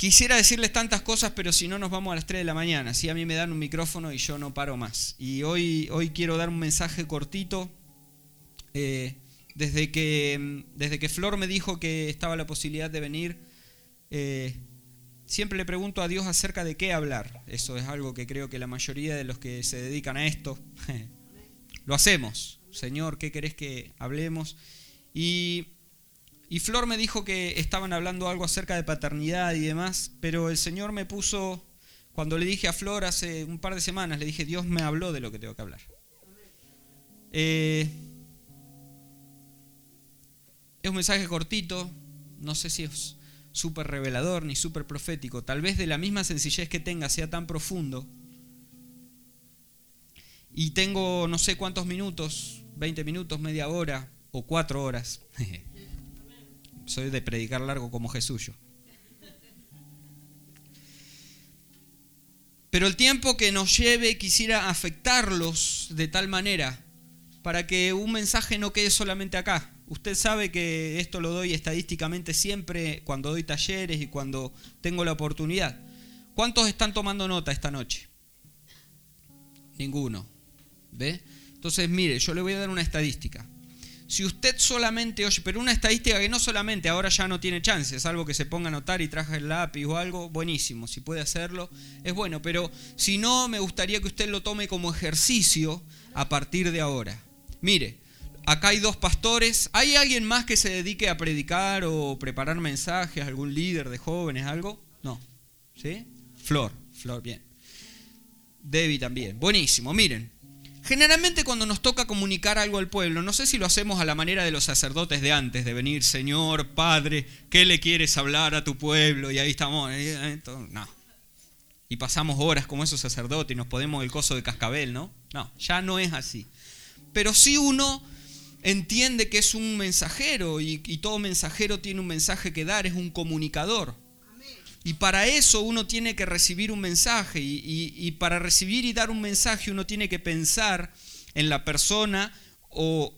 Quisiera decirles tantas cosas, pero si no nos vamos a las 3 de la mañana. Si a mí me dan un micrófono y yo no paro más. Y hoy, hoy quiero dar un mensaje cortito. Eh, desde, que, desde que Flor me dijo que estaba la posibilidad de venir, eh, siempre le pregunto a Dios acerca de qué hablar. Eso es algo que creo que la mayoría de los que se dedican a esto lo hacemos. Señor, ¿qué querés que hablemos? Y y Flor me dijo que estaban hablando algo acerca de paternidad y demás, pero el Señor me puso, cuando le dije a Flor hace un par de semanas, le dije, Dios me habló de lo que tengo que hablar. Eh, es un mensaje cortito, no sé si es súper revelador ni súper profético, tal vez de la misma sencillez que tenga sea tan profundo. Y tengo no sé cuántos minutos, 20 minutos, media hora o cuatro horas. Soy de predicar largo como Jesús. Pero el tiempo que nos lleve quisiera afectarlos de tal manera para que un mensaje no quede solamente acá. Usted sabe que esto lo doy estadísticamente siempre cuando doy talleres y cuando tengo la oportunidad. ¿Cuántos están tomando nota esta noche? Ninguno. ¿Ve? Entonces, mire, yo le voy a dar una estadística si usted solamente oye, pero una estadística que no solamente ahora ya no tiene chance, es algo que se ponga a notar y traje el lápiz o algo, buenísimo, si puede hacerlo, es bueno, pero si no, me gustaría que usted lo tome como ejercicio a partir de ahora. Mire, acá hay dos pastores, ¿hay alguien más que se dedique a predicar o preparar mensajes, algún líder de jóvenes, algo? No, ¿sí? Flor, Flor, bien. Debbie también, buenísimo, miren. Generalmente cuando nos toca comunicar algo al pueblo, no sé si lo hacemos a la manera de los sacerdotes de antes, de venir, Señor, Padre, ¿qué le quieres hablar a tu pueblo? Y ahí estamos, eh, eh, no. Y pasamos horas como esos sacerdotes y nos podemos el coso de cascabel, ¿no? No, ya no es así. Pero si uno entiende que es un mensajero y todo mensajero tiene un mensaje que dar, es un comunicador. Y para eso uno tiene que recibir un mensaje y, para recibir y dar un mensaje uno tiene que pensar en la persona o,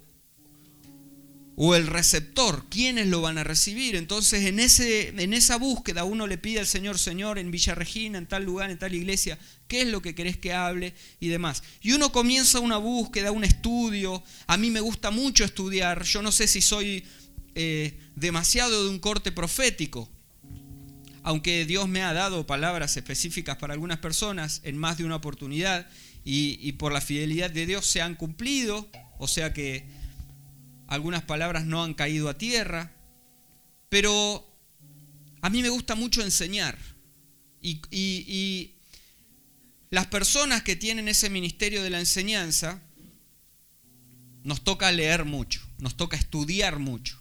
o el receptor, quiénes lo van a recibir. Entonces en, ese, en esa búsqueda uno le pide al Señor, Señor, en Villa Regina, en tal lugar, en tal iglesia, qué es lo que querés que hable y demás. Y uno comienza una búsqueda, un estudio. A mí me gusta mucho estudiar. Yo no sé si soy eh, demasiado de un corte profético aunque Dios me ha dado palabras específicas para algunas personas en más de una oportunidad y, por la fidelidad de Dios se han cumplido, o sea que algunas palabras no han caído a tierra, pero a mí me gusta mucho enseñar y, las personas que tienen ese ministerio de la enseñanza, nos toca leer mucho, nos toca estudiar mucho.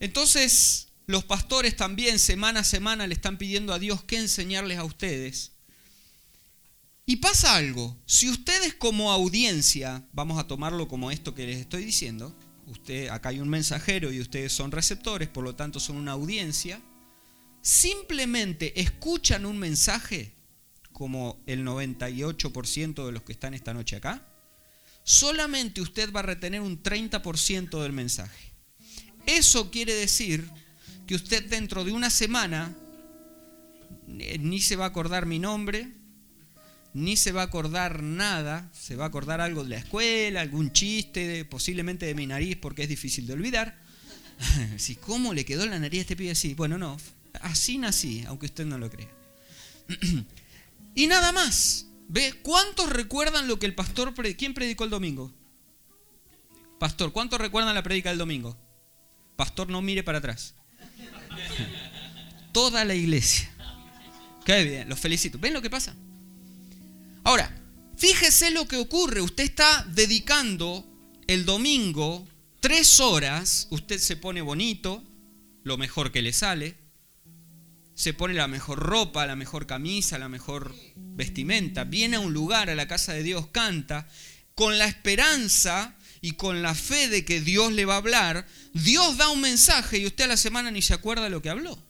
Entonces, los pastores también semana a semana le están pidiendo a Dios qué enseñarles a ustedes. Y pasa algo, si ustedes como audiencia, vamos a tomarlo como esto que les estoy diciendo, usted, acá hay un mensajero y ustedes son receptores, por lo tanto son una audiencia, simplemente escuchan un mensaje, como el 98% de los que están esta noche acá, solamente usted va a retener un 30% del mensaje. Eso quiere decir que usted dentro de una semana eh, ni se va a acordar mi nombre, ni se va a acordar nada, se va a acordar algo de la escuela, algún chiste, posiblemente de mi nariz porque es difícil de olvidar. si, ¿Cómo le quedó la nariz a este pibe así? Bueno, no, así nací, aunque usted no lo crea. y nada más. ¿Ve? ¿Cuántos recuerdan lo que el pastor... ¿Quién predicó el domingo? Pastor, ¿cuántos recuerdan la predica del domingo? Pastor, no mire para atrás. Toda la iglesia. Qué bien, los felicito. ¿Ven lo que pasa? Ahora, fíjese lo que ocurre. Usted está dedicando el domingo tres horas. Usted se pone bonito, lo mejor que le sale. Se pone la mejor ropa, la mejor camisa, la mejor vestimenta. Viene a un lugar, a la casa de Dios, canta, con la esperanza y con la fe de que Dios le va a hablar, Dios da un mensaje y usted a la semana ni se acuerda de lo que habló.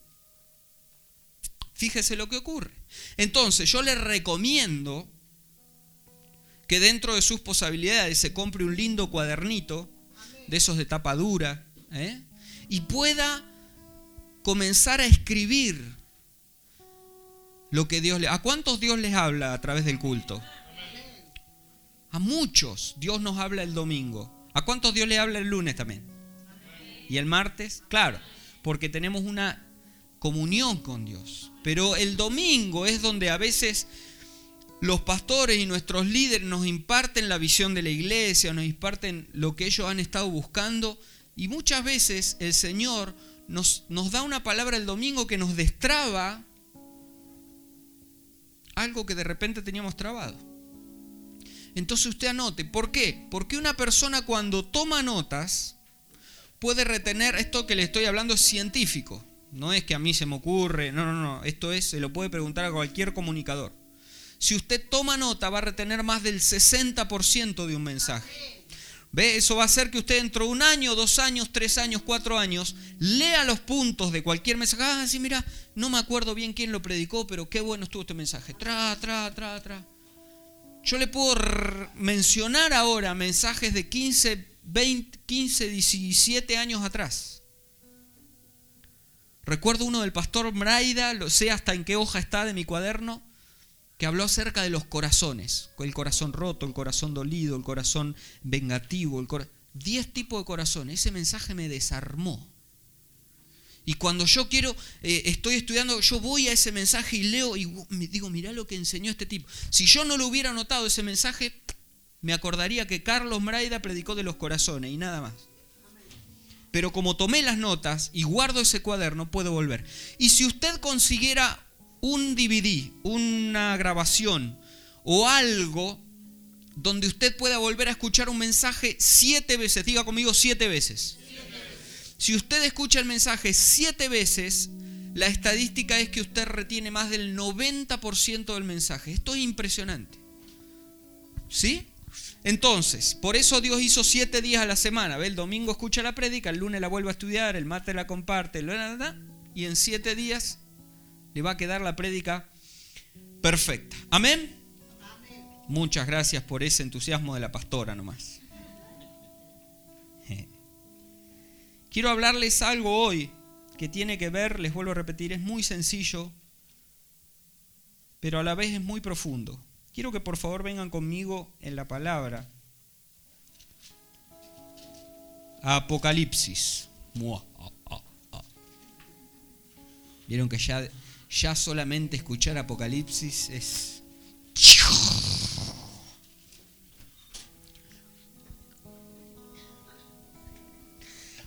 Fíjese lo que ocurre. Entonces yo le recomiendo que dentro de sus posibilidades se compre un lindo cuadernito de esos de tapa dura ¿eh? y pueda comenzar a escribir lo que Dios le... ¿A cuántos Dios les habla a través del culto? A muchos Dios nos habla el domingo. ¿A cuántos Dios le habla el lunes también? ¿Y el martes? Claro, porque tenemos una comunión con Dios. Pero el domingo es donde a veces los pastores y nuestros líderes nos imparten la visión de la iglesia, nos imparten lo que ellos han estado buscando y muchas veces el Señor nos, nos da una palabra el domingo que nos destraba algo que de repente teníamos trabado. Entonces usted anote, ¿por qué? Porque una persona cuando toma notas puede retener, esto que le estoy hablando es científico, no es que a mí se me ocurre, no, no, no, esto es, se lo puede preguntar a cualquier comunicador. Si usted toma nota va a retener más del 60% de un mensaje. ¿Ve? Eso va a hacer que usted dentro de un año, dos años, tres años, cuatro años, lea los puntos de cualquier mensaje. Ah, sí, mira, no me acuerdo bien quién lo predicó, pero qué bueno estuvo este mensaje. Tra, tra, tra, tra. Yo le puedo mencionar ahora mensajes de 15, 20, 15, 17 años atrás. Recuerdo uno del pastor Mraida, lo sé hasta en qué hoja está de mi cuaderno que habló acerca de los corazones, el corazón roto, el corazón dolido, el corazón vengativo, el diez tipos de corazones. Ese mensaje me desarmó. Y cuando yo quiero, eh, estoy estudiando, yo voy a ese mensaje y leo y digo, mirá lo que enseñó este tipo. Si yo no lo hubiera notado ese mensaje, me acordaría que Carlos Mraida predicó de los corazones y nada más. Pero como tomé las notas y guardo ese cuaderno, puedo volver. Y si usted consiguiera un DVD, una grabación o algo donde usted pueda volver a escuchar un mensaje siete veces. Diga conmigo siete veces. Si usted escucha el mensaje siete veces, la estadística es que usted retiene más del 90% del mensaje. Esto es impresionante. ¿Sí? Entonces, por eso Dios hizo siete días a la semana. ¿Ve? El domingo escucha la prédica, el lunes la vuelve a estudiar, el martes la comparte, y en siete días le va a quedar la prédica perfecta. Amén. Muchas gracias por ese entusiasmo de la pastora nomás. Quiero hablarles algo hoy que tiene que ver, les vuelvo a repetir, es muy sencillo, pero a la vez es muy profundo. Quiero que por favor vengan conmigo en la palabra. Apocalipsis. Vieron que ya ya solamente escuchar Apocalipsis es...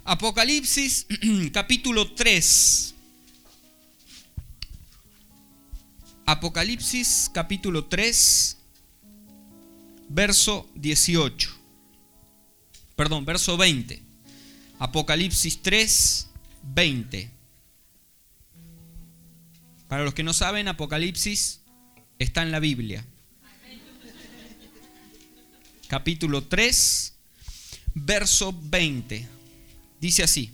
Apocalipsis capítulo 3. Apocalipsis capítulo 3, verso 18. Perdón, verso 20. Apocalipsis 3, 20. Para los que no saben, Apocalipsis está en la Biblia. Capítulo 3, verso 20. Dice así.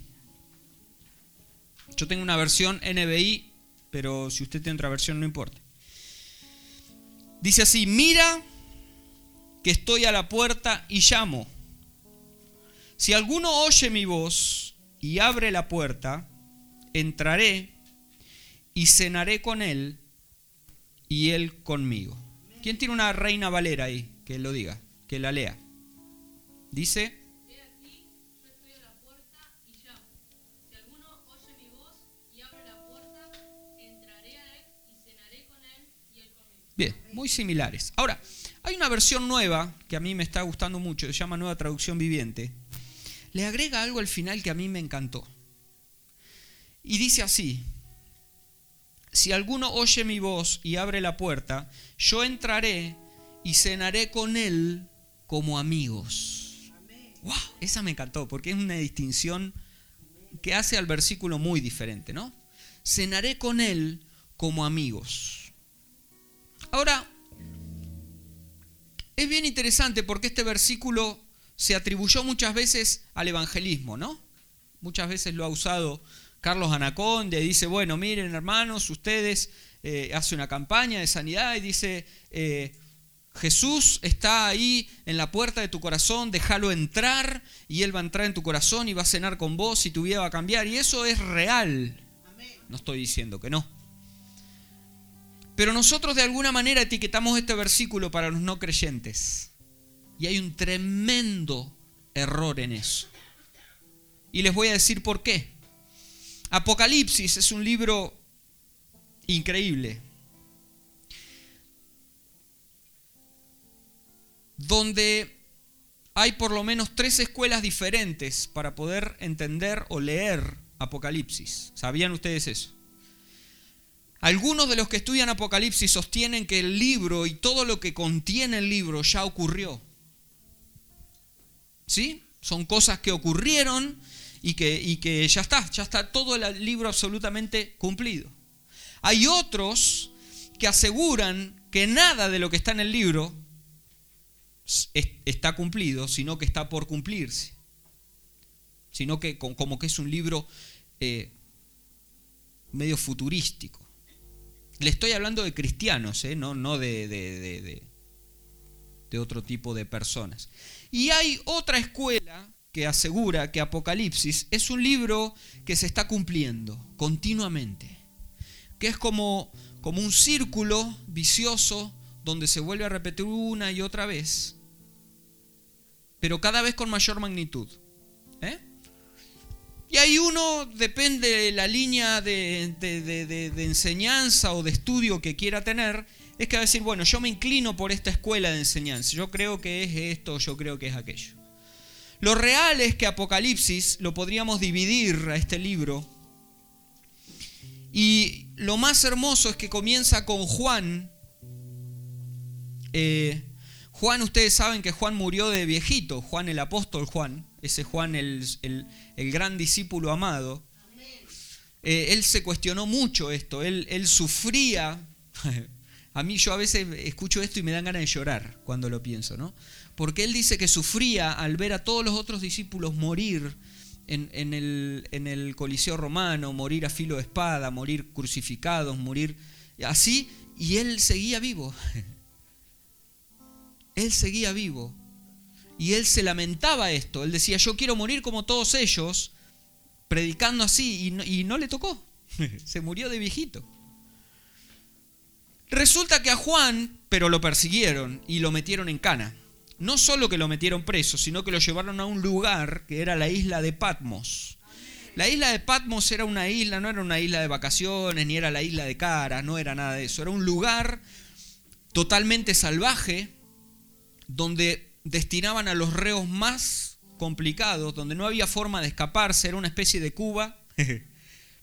Yo tengo una versión NBI, pero si usted tiene otra versión no importa. Dice así, mira que estoy a la puerta y llamo. Si alguno oye mi voz y abre la puerta, entraré y cenaré con él y él conmigo. ¿Quién tiene una reina valera ahí? Que lo diga, que la lea. Dice... Bien, muy similares. Ahora, hay una versión nueva que a mí me está gustando mucho, se llama Nueva Traducción Viviente. Le agrega algo al final que a mí me encantó. Y dice así, si alguno oye mi voz y abre la puerta, yo entraré y cenaré con él como amigos. Wow, esa me encantó porque es una distinción que hace al versículo muy diferente, ¿no? Cenaré con él como amigos. Ahora, es bien interesante porque este versículo se atribuyó muchas veces al evangelismo, ¿no? Muchas veces lo ha usado Carlos Anaconde dice, bueno, miren hermanos, ustedes eh, hace una campaña de sanidad y dice, eh, Jesús está ahí en la puerta de tu corazón, déjalo entrar y Él va a entrar en tu corazón y va a cenar con vos y tu vida va a cambiar. Y eso es real. no estoy diciendo que no. Pero nosotros de alguna manera etiquetamos este versículo para los no creyentes. Y hay un tremendo error en eso. Y les voy a decir por qué. Apocalipsis es un libro increíble. Donde hay por lo menos tres escuelas diferentes para poder entender o leer Apocalipsis. ¿Sabían ustedes eso? Algunos de los que estudian Apocalipsis sostienen que el libro y todo lo que contiene el libro ya ocurrió. ¿Sí? Son cosas que ocurrieron y que, ya está, ya está todo el libro absolutamente cumplido. Hay otros que aseguran que nada de lo que está en el libro está cumplido, sino que está por cumplirse. Sino que como que es un libro eh, medio futurístico. Le estoy hablando de cristianos, eh, no, no de, de, de otro tipo de personas. Y hay otra escuela que asegura que Apocalipsis es un libro que se está cumpliendo continuamente, que es como, como un círculo vicioso donde se vuelve a repetir una y otra vez, pero cada vez con mayor magnitud. ¿eh? Y ahí uno, depende de la línea de, enseñanza o de estudio que quiera tener, es que va a decir, bueno, yo me inclino por esta escuela de enseñanza, yo creo que es esto, yo creo que es aquello. Lo real es que Apocalipsis lo podríamos dividir a este libro. Y lo más hermoso es que comienza con Juan, eh, Juan, ustedes saben que Juan murió de viejito, Juan el apóstol Juan, ese Juan el, gran discípulo amado. Eh, él se cuestionó mucho esto, él, él sufría. A mí yo a veces escucho esto y me dan ganas de llorar cuando lo pienso, ¿no? Porque él dice que sufría al ver a todos los otros discípulos morir en, el, en el Coliseo romano, morir a filo de espada, morir crucificados, morir así, y él seguía vivo. Él seguía vivo. Y él se lamentaba esto. Él decía, yo quiero morir como todos ellos, predicando así, y no, le tocó. se murió de viejito. Resulta que a Juan, pero lo persiguieron y lo metieron en cana. No solo que lo metieron preso, sino que lo llevaron a un lugar que era la isla de Patmos. La isla de Patmos era una isla, no era una isla de vacaciones, ni era la isla de Cara, no era nada de eso. Era un lugar totalmente salvaje, donde destinaban a los reos más complicados, donde no había forma de escaparse, era una especie de Cuba,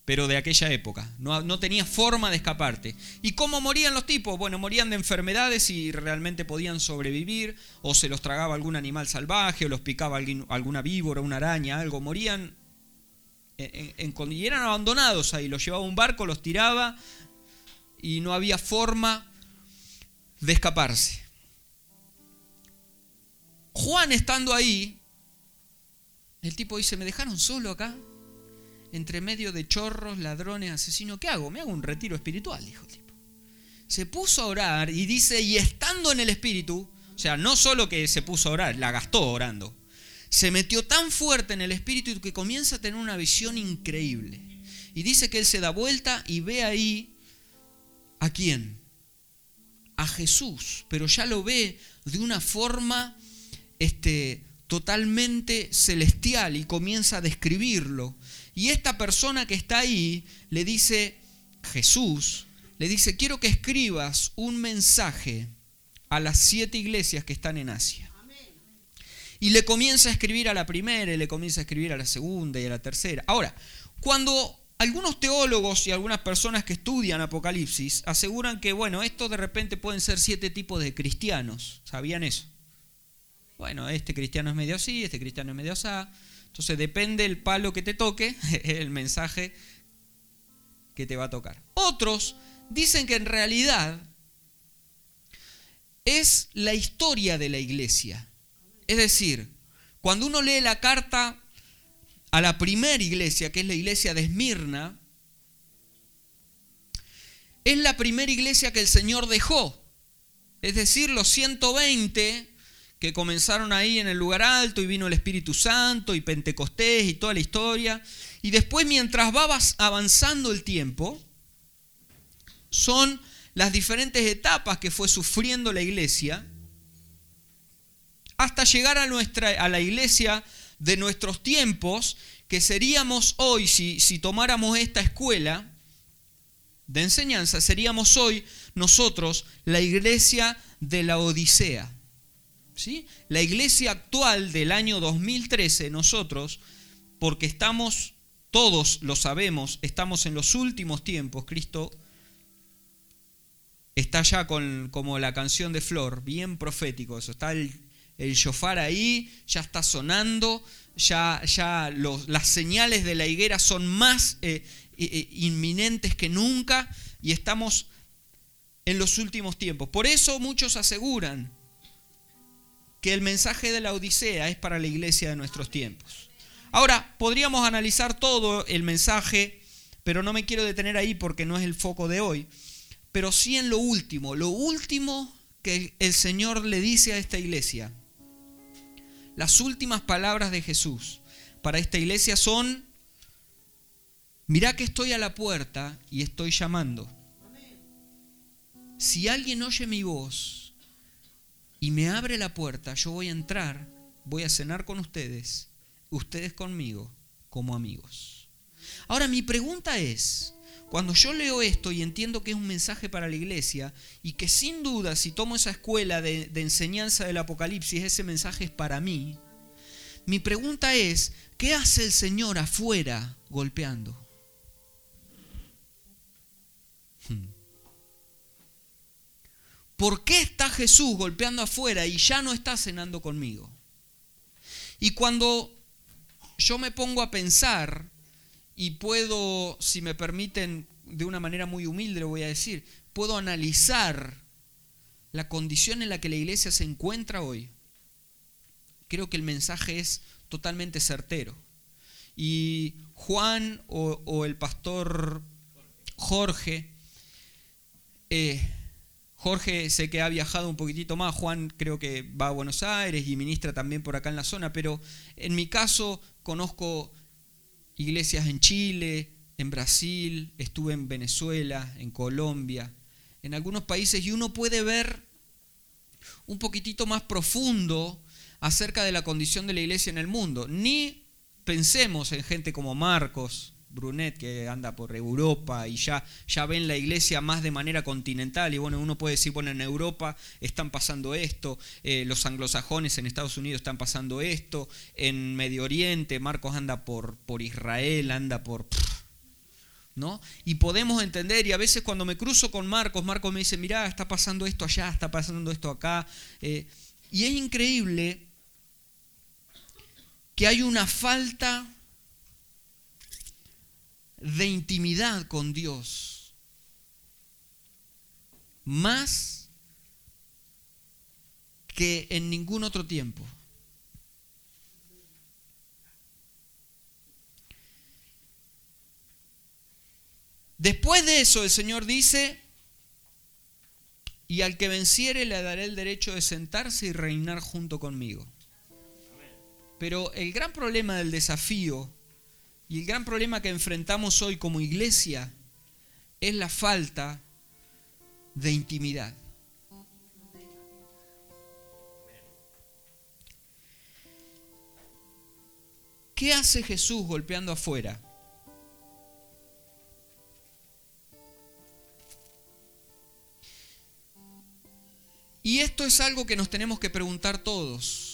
pero de aquella época. No, no, tenía forma de escaparte. ¿Y cómo morían los tipos? Bueno, morían de enfermedades y realmente podían sobrevivir, o se los tragaba algún animal salvaje, o los picaba alguna víbora, una araña, algo. Morían en, y eran abandonados ahí. Los llevaba un barco, los tiraba y no había forma de escaparse. Juan estando ahí, el tipo dice, me dejaron solo acá, entre medio de chorros, ladrones, asesinos, ¿qué hago? Me hago un retiro espiritual, dijo el tipo. Se puso a orar y dice, y estando en el espíritu, o sea, no solo que se puso a orar, la gastó orando, se metió tan fuerte en el espíritu que comienza a tener una visión increíble. Y dice que él se da vuelta y ve ahí a quién? A Jesús, pero ya lo ve de una forma este, totalmente celestial y comienza a describirlo. Y esta persona que está ahí le dice, Jesús, le dice, quiero que escribas un mensaje a las siete iglesias que están en Asia. Y le comienza a escribir a la primera, y le comienza a escribir a la segunda y a la tercera. Ahora, cuando algunos teólogos y algunas personas que estudian Apocalipsis aseguran que, bueno, esto de repente pueden ser siete tipos de cristianos. ¿Sabían eso? Bueno, este cristiano es medio así, este cristiano es medio así. Entonces depende el palo que te toque, el mensaje que te va a tocar. Otros dicen que en realidad es la historia de la iglesia. Es decir, cuando uno lee la carta a la primera iglesia, que es la iglesia de Esmirna, es la primera iglesia que el Señor dejó. Es decir, los 120 que comenzaron ahí en el lugar alto y vino el Espíritu Santo y Pentecostés y toda la historia. Y después mientras va avanzando el tiempo, son las diferentes etapas que fue sufriendo la iglesia hasta llegar a, nuestra, a la iglesia de nuestros tiempos, que seríamos hoy, si, si tomáramos esta escuela de enseñanza, seríamos hoy nosotros la iglesia de la Odisea. La iglesia actual del año 2013, nosotros, porque estamos, todos lo sabemos, estamos en los últimos tiempos, Cristo está ya con, como la canción de Flor, bien profético eso, está el, el shofar ahí, ya está sonando, ya, ya las señales de la higuera son más eh, eh, eh, inminentes que nunca y estamos en los últimos tiempos. Por eso muchos aseguran que el mensaje de la Odisea es para la iglesia de nuestros tiempos. Ahora, podríamos analizar todo el mensaje, pero no me quiero detener ahí porque no es el foco de hoy, pero sí en lo último, lo último que el Señor le dice a esta iglesia. Las últimas palabras de Jesús para esta iglesia son, mirá que estoy a la puerta y estoy llamando. Si alguien oye mi voz y me abre la puerta, yo voy a entrar, voy a cenar con ustedes, ustedes conmigo, como amigos. Ahora mi pregunta es, cuando yo leo esto y entiendo que es un mensaje para la iglesia y que sin duda si tomo esa escuela de, enseñanza del Apocalipsis, ese mensaje es para mí, mi pregunta es, ¿qué hace el Señor afuera golpeando? Hmm. ¿Por qué está Jesús golpeando afuera y ya no está cenando conmigo? Y cuando yo me pongo a pensar y puedo, si me permiten, de una manera muy humilde lo voy a decir, puedo analizar la condición en la que la iglesia se encuentra hoy, creo que el mensaje es totalmente certero. Y Juan o, el pastor Jorge, eh, Jorge sé que ha viajado un poquitito más, Juan creo que va a Buenos Aires y ministra también por acá en la zona, pero en mi caso conozco iglesias en Chile, en Brasil, estuve en Venezuela, en Colombia, en algunos países y uno puede ver un poquitito más profundo acerca de la condición de la iglesia en el mundo. Ni pensemos en gente como Marcos, Brunet, que anda por Europa y ya, ya ven la iglesia más de manera continental. Y bueno, uno puede decir, bueno, en Europa están pasando esto, eh, los anglosajones en Estados Unidos están pasando esto, en Medio Oriente, Marcos anda por, por Israel, anda por... ¿No? Y podemos entender, y a veces cuando me cruzo con Marcos, Marcos me dice, mirá, está pasando esto allá, está pasando esto acá. Eh, y es increíble que hay una falta de intimidad con Dios. Más que en ningún otro tiempo. Después de eso el Señor dice, y al que venciere le daré el derecho de sentarse y reinar junto conmigo. Pero el gran problema del desafío y el gran problema que enfrentamos hoy como iglesia es la falta de intimidad. ¿Qué hace Jesús golpeando afuera? Y esto es algo que nos tenemos que preguntar todos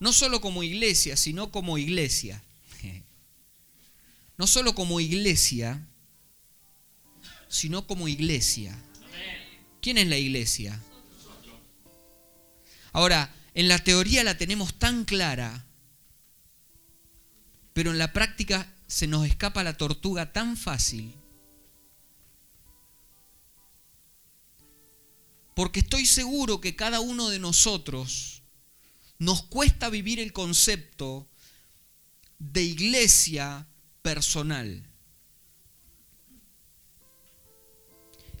no solo como iglesia, sino como iglesia. No solo como iglesia, sino como iglesia. ¿Quién es la iglesia? Ahora, en la teoría la tenemos tan clara, pero en la práctica se nos escapa la tortuga tan fácil. Porque estoy seguro que cada uno de nosotros nos cuesta vivir el concepto de iglesia personal.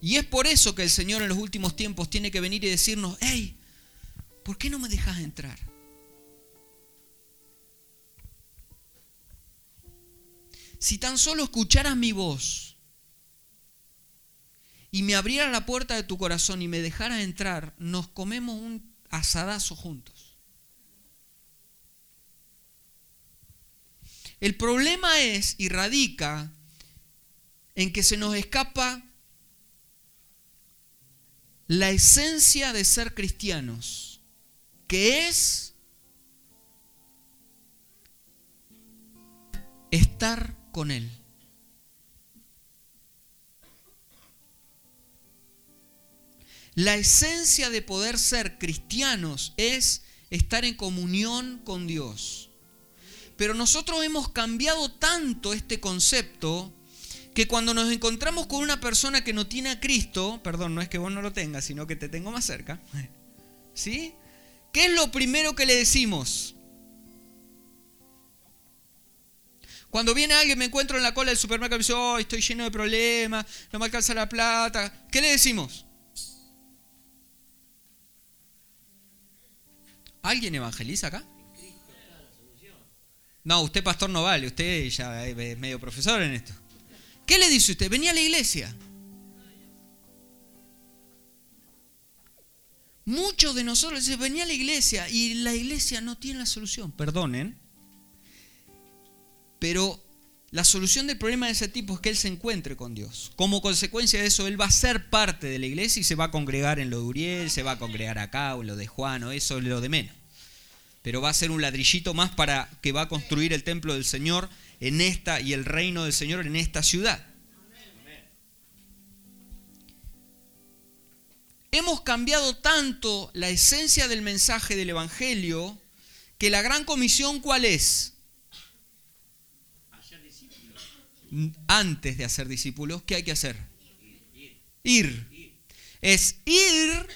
Y es por eso que el Señor en los últimos tiempos tiene que venir y decirnos, hey, ¿por qué no me dejas entrar? Si tan solo escucharas mi voz y me abrieras la puerta de tu corazón y me dejaras entrar, nos comemos un asadazo juntos. El problema es y radica en que se nos escapa la esencia de ser cristianos, que es estar con Él. La esencia de poder ser cristianos es estar en comunión con Dios. Pero nosotros hemos cambiado tanto este concepto que cuando nos encontramos con una persona que no tiene a Cristo, perdón, no es que vos no lo tengas, sino que te tengo más cerca, ¿sí? ¿Qué es lo primero que le decimos? Cuando viene alguien, me encuentro en la cola del supermercado y dice, oh, estoy lleno de problemas, no me alcanza la plata. ¿Qué le decimos? ¿Alguien evangeliza acá? No, usted pastor no vale, usted ya es medio profesor en esto. ¿Qué le dice usted? Venía a la iglesia. Muchos de nosotros dicen, venía a la iglesia y la iglesia no tiene la solución. Perdonen, pero la solución del problema de ese tipo es que él se encuentre con Dios. Como consecuencia de eso, él va a ser parte de la iglesia y se va a congregar en lo de Uriel, se va a congregar acá o en lo de Juan o eso es lo de menos. Pero va a ser un ladrillito más para que va a construir el templo del Señor en esta y el reino del Señor en esta ciudad. Hemos cambiado tanto la esencia del mensaje del Evangelio que la gran comisión ¿cuál es? antes de hacer discípulos, ¿qué hay que hacer? Ir. Es ir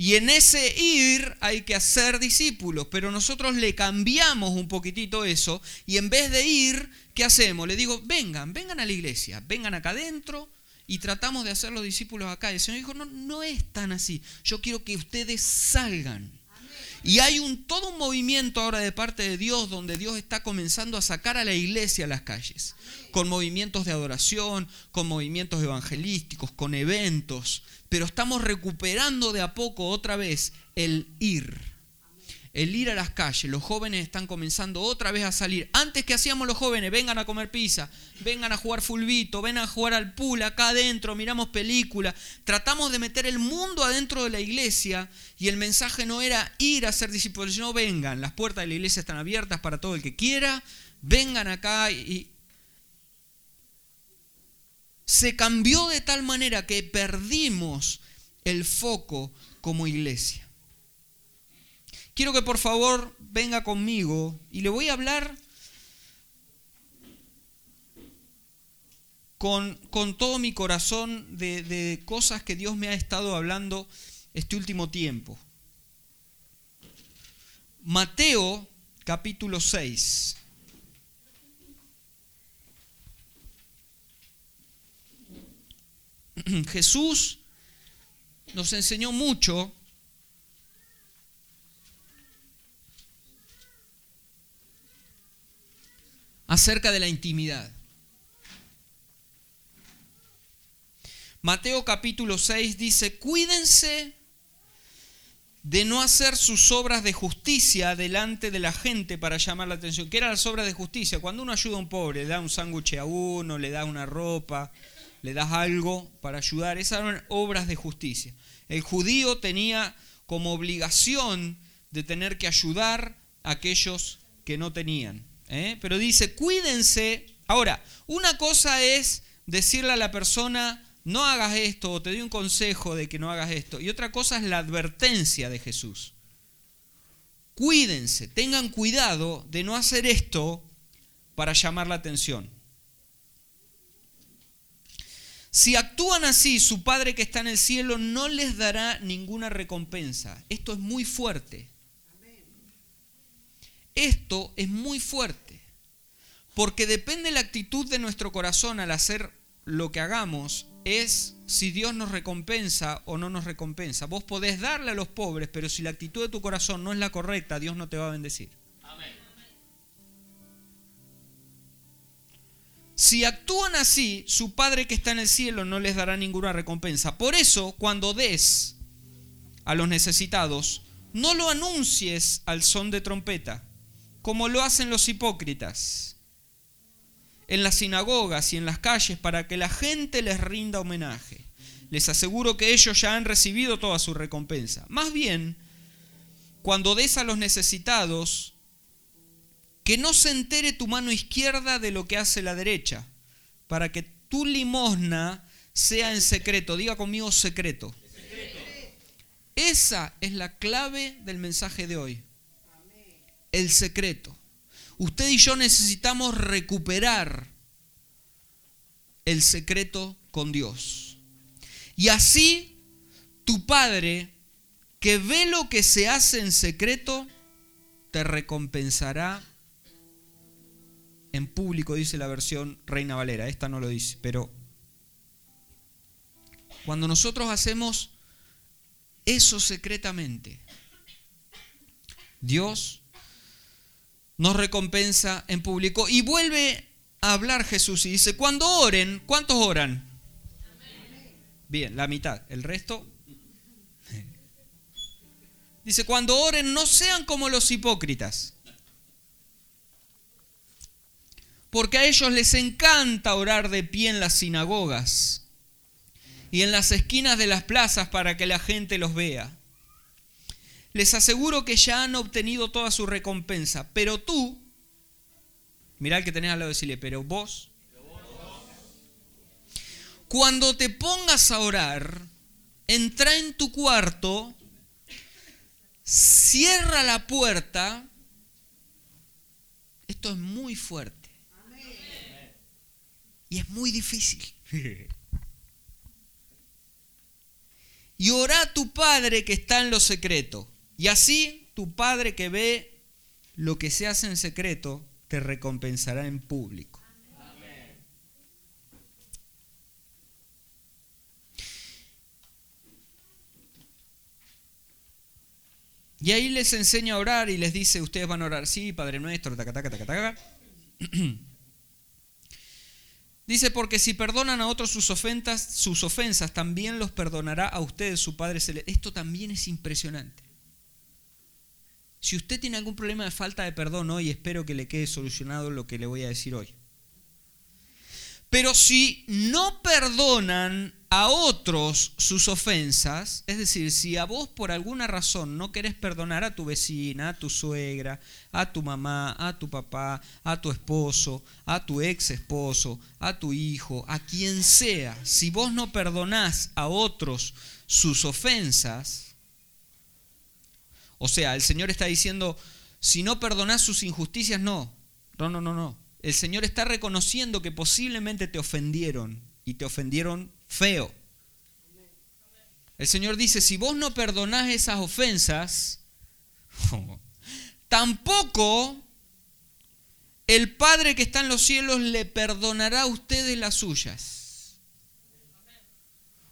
y en ese ir hay que hacer discípulos, pero nosotros le cambiamos un poquitito eso y en vez de ir, ¿qué hacemos? Le digo, vengan, vengan a la iglesia, vengan acá adentro y tratamos de hacer los discípulos acá. Y el Señor dijo, no, no es tan así, yo quiero que ustedes salgan. Y hay un, todo un movimiento ahora de parte de Dios donde Dios está comenzando a sacar a la iglesia a las calles, con movimientos de adoración, con movimientos evangelísticos, con eventos, pero estamos recuperando de a poco otra vez el ir el ir a las calles. Los jóvenes están comenzando otra vez a salir. Antes que hacíamos los jóvenes, vengan a comer pizza, vengan a jugar fulbito, vengan a jugar al pool acá adentro, miramos películas. Tratamos de meter el mundo adentro de la iglesia y el mensaje no era ir a ser discípulos, sino vengan, las puertas de la iglesia están abiertas para todo el que quiera, vengan acá y... Se cambió de tal manera que perdimos el foco como iglesia quiero que por favor venga conmigo y le voy a hablar con, con todo mi corazón de, de cosas que Dios me ha estado hablando este último tiempo. Mateo capítulo 6. Jesús nos enseñó mucho acerca de la intimidad. Mateo capítulo 6 dice, cuídense de no hacer sus obras de justicia delante de la gente para llamar la atención. ¿Qué eran las obras de justicia? Cuando uno ayuda a un pobre, le da un sándwich a uno, le da una ropa, le das algo para ayudar. Esas eran obras de justicia. El judío tenía como obligación de tener que ayudar a aquellos que no tenían. ¿Eh? pero dice, cuídense. Ahora, una cosa es decirle a la persona, no hagas esto, o te doy un consejo de que no hagas esto. Y otra cosa es la advertencia de Jesús. Cuídense, tengan cuidado de no hacer esto para llamar la atención. Si actúan así, su Padre que está en el cielo no les dará ninguna recompensa. Esto es muy fuerte. Esto es muy fuerte, porque depende la actitud de nuestro corazón al hacer lo que hagamos, es si Dios nos recompensa o no nos recompensa. Vos podés darle a los pobres, pero si la actitud de tu corazón no es la correcta, Dios no te va a bendecir. Si actúan así, su Padre que está en el cielo no les dará ninguna recompensa. Por eso, cuando des a los necesitados, no lo anuncies al son de trompeta, como lo hacen los hipócritas en las sinagogas y en las calles para que la gente les rinda homenaje. Les aseguro que ellos ya han recibido toda su recompensa. Más bien, cuando des a los necesitados, que no se entere tu mano izquierda de lo que hace la derecha, para que tu limosna sea en secreto. Diga conmigo secreto. Esa es la clave del mensaje de hoy. El secreto. Usted y yo necesitamos recuperar el secreto con Dios. Y así tu Padre, que ve lo que se hace en secreto, te recompensará en público, dice la versión Reina Valera. Esta no lo dice, pero cuando nosotros hacemos eso secretamente, Dios nos recompensa en público y vuelve a hablar Jesús y dice, cuando oren, ¿cuántos oran? Bien, la mitad, el resto. Dice, cuando oren no sean como los hipócritas porque a ellos les encanta orar de pie en las sinagogas y en las esquinas de las plazas para que la gente los vea. Les aseguro que ya han obtenido toda su recompensa, pero tú, mirá el que tenés al lado decirle, pero vos, cuando te pongas a orar, entra en tu cuarto, cierra la puerta, esto es muy fuerte y es muy difícil. Y ora a tu Padre que está en lo secreto. Y así tu Padre que ve lo que se hace en secreto te recompensará en público. Y ahí les enseña a orar y les dice, ustedes van a orar, sí, Padre nuestro, taca, taca, taca, taca. Dice, porque si perdonan a otros sus ofensas, sus ofensas, también los perdonará a ustedes su Padre Celestial. Esto también es impresionante. Si usted tiene algún problema de falta de perdón hoy, espero que le quede solucionado lo que le voy a decir hoy. Pero si no perdonan a otros sus ofensas, es decir, si a vos por alguna razón no querés perdonar a tu vecina, a tu suegra, a tu mamá, a tu papá, a tu esposo, a tu ex esposo, a tu hijo, a quien sea, si vos no perdonás a otros sus ofensas, o sea, el Señor está diciendo, si no perdonás sus injusticias, no, no, no, no, no. El Señor está reconociendo que posiblemente te ofendieron y te ofendieron feo. El Señor dice, si vos no perdonás esas ofensas, tampoco el Padre que está en los cielos le perdonará a ustedes las suyas.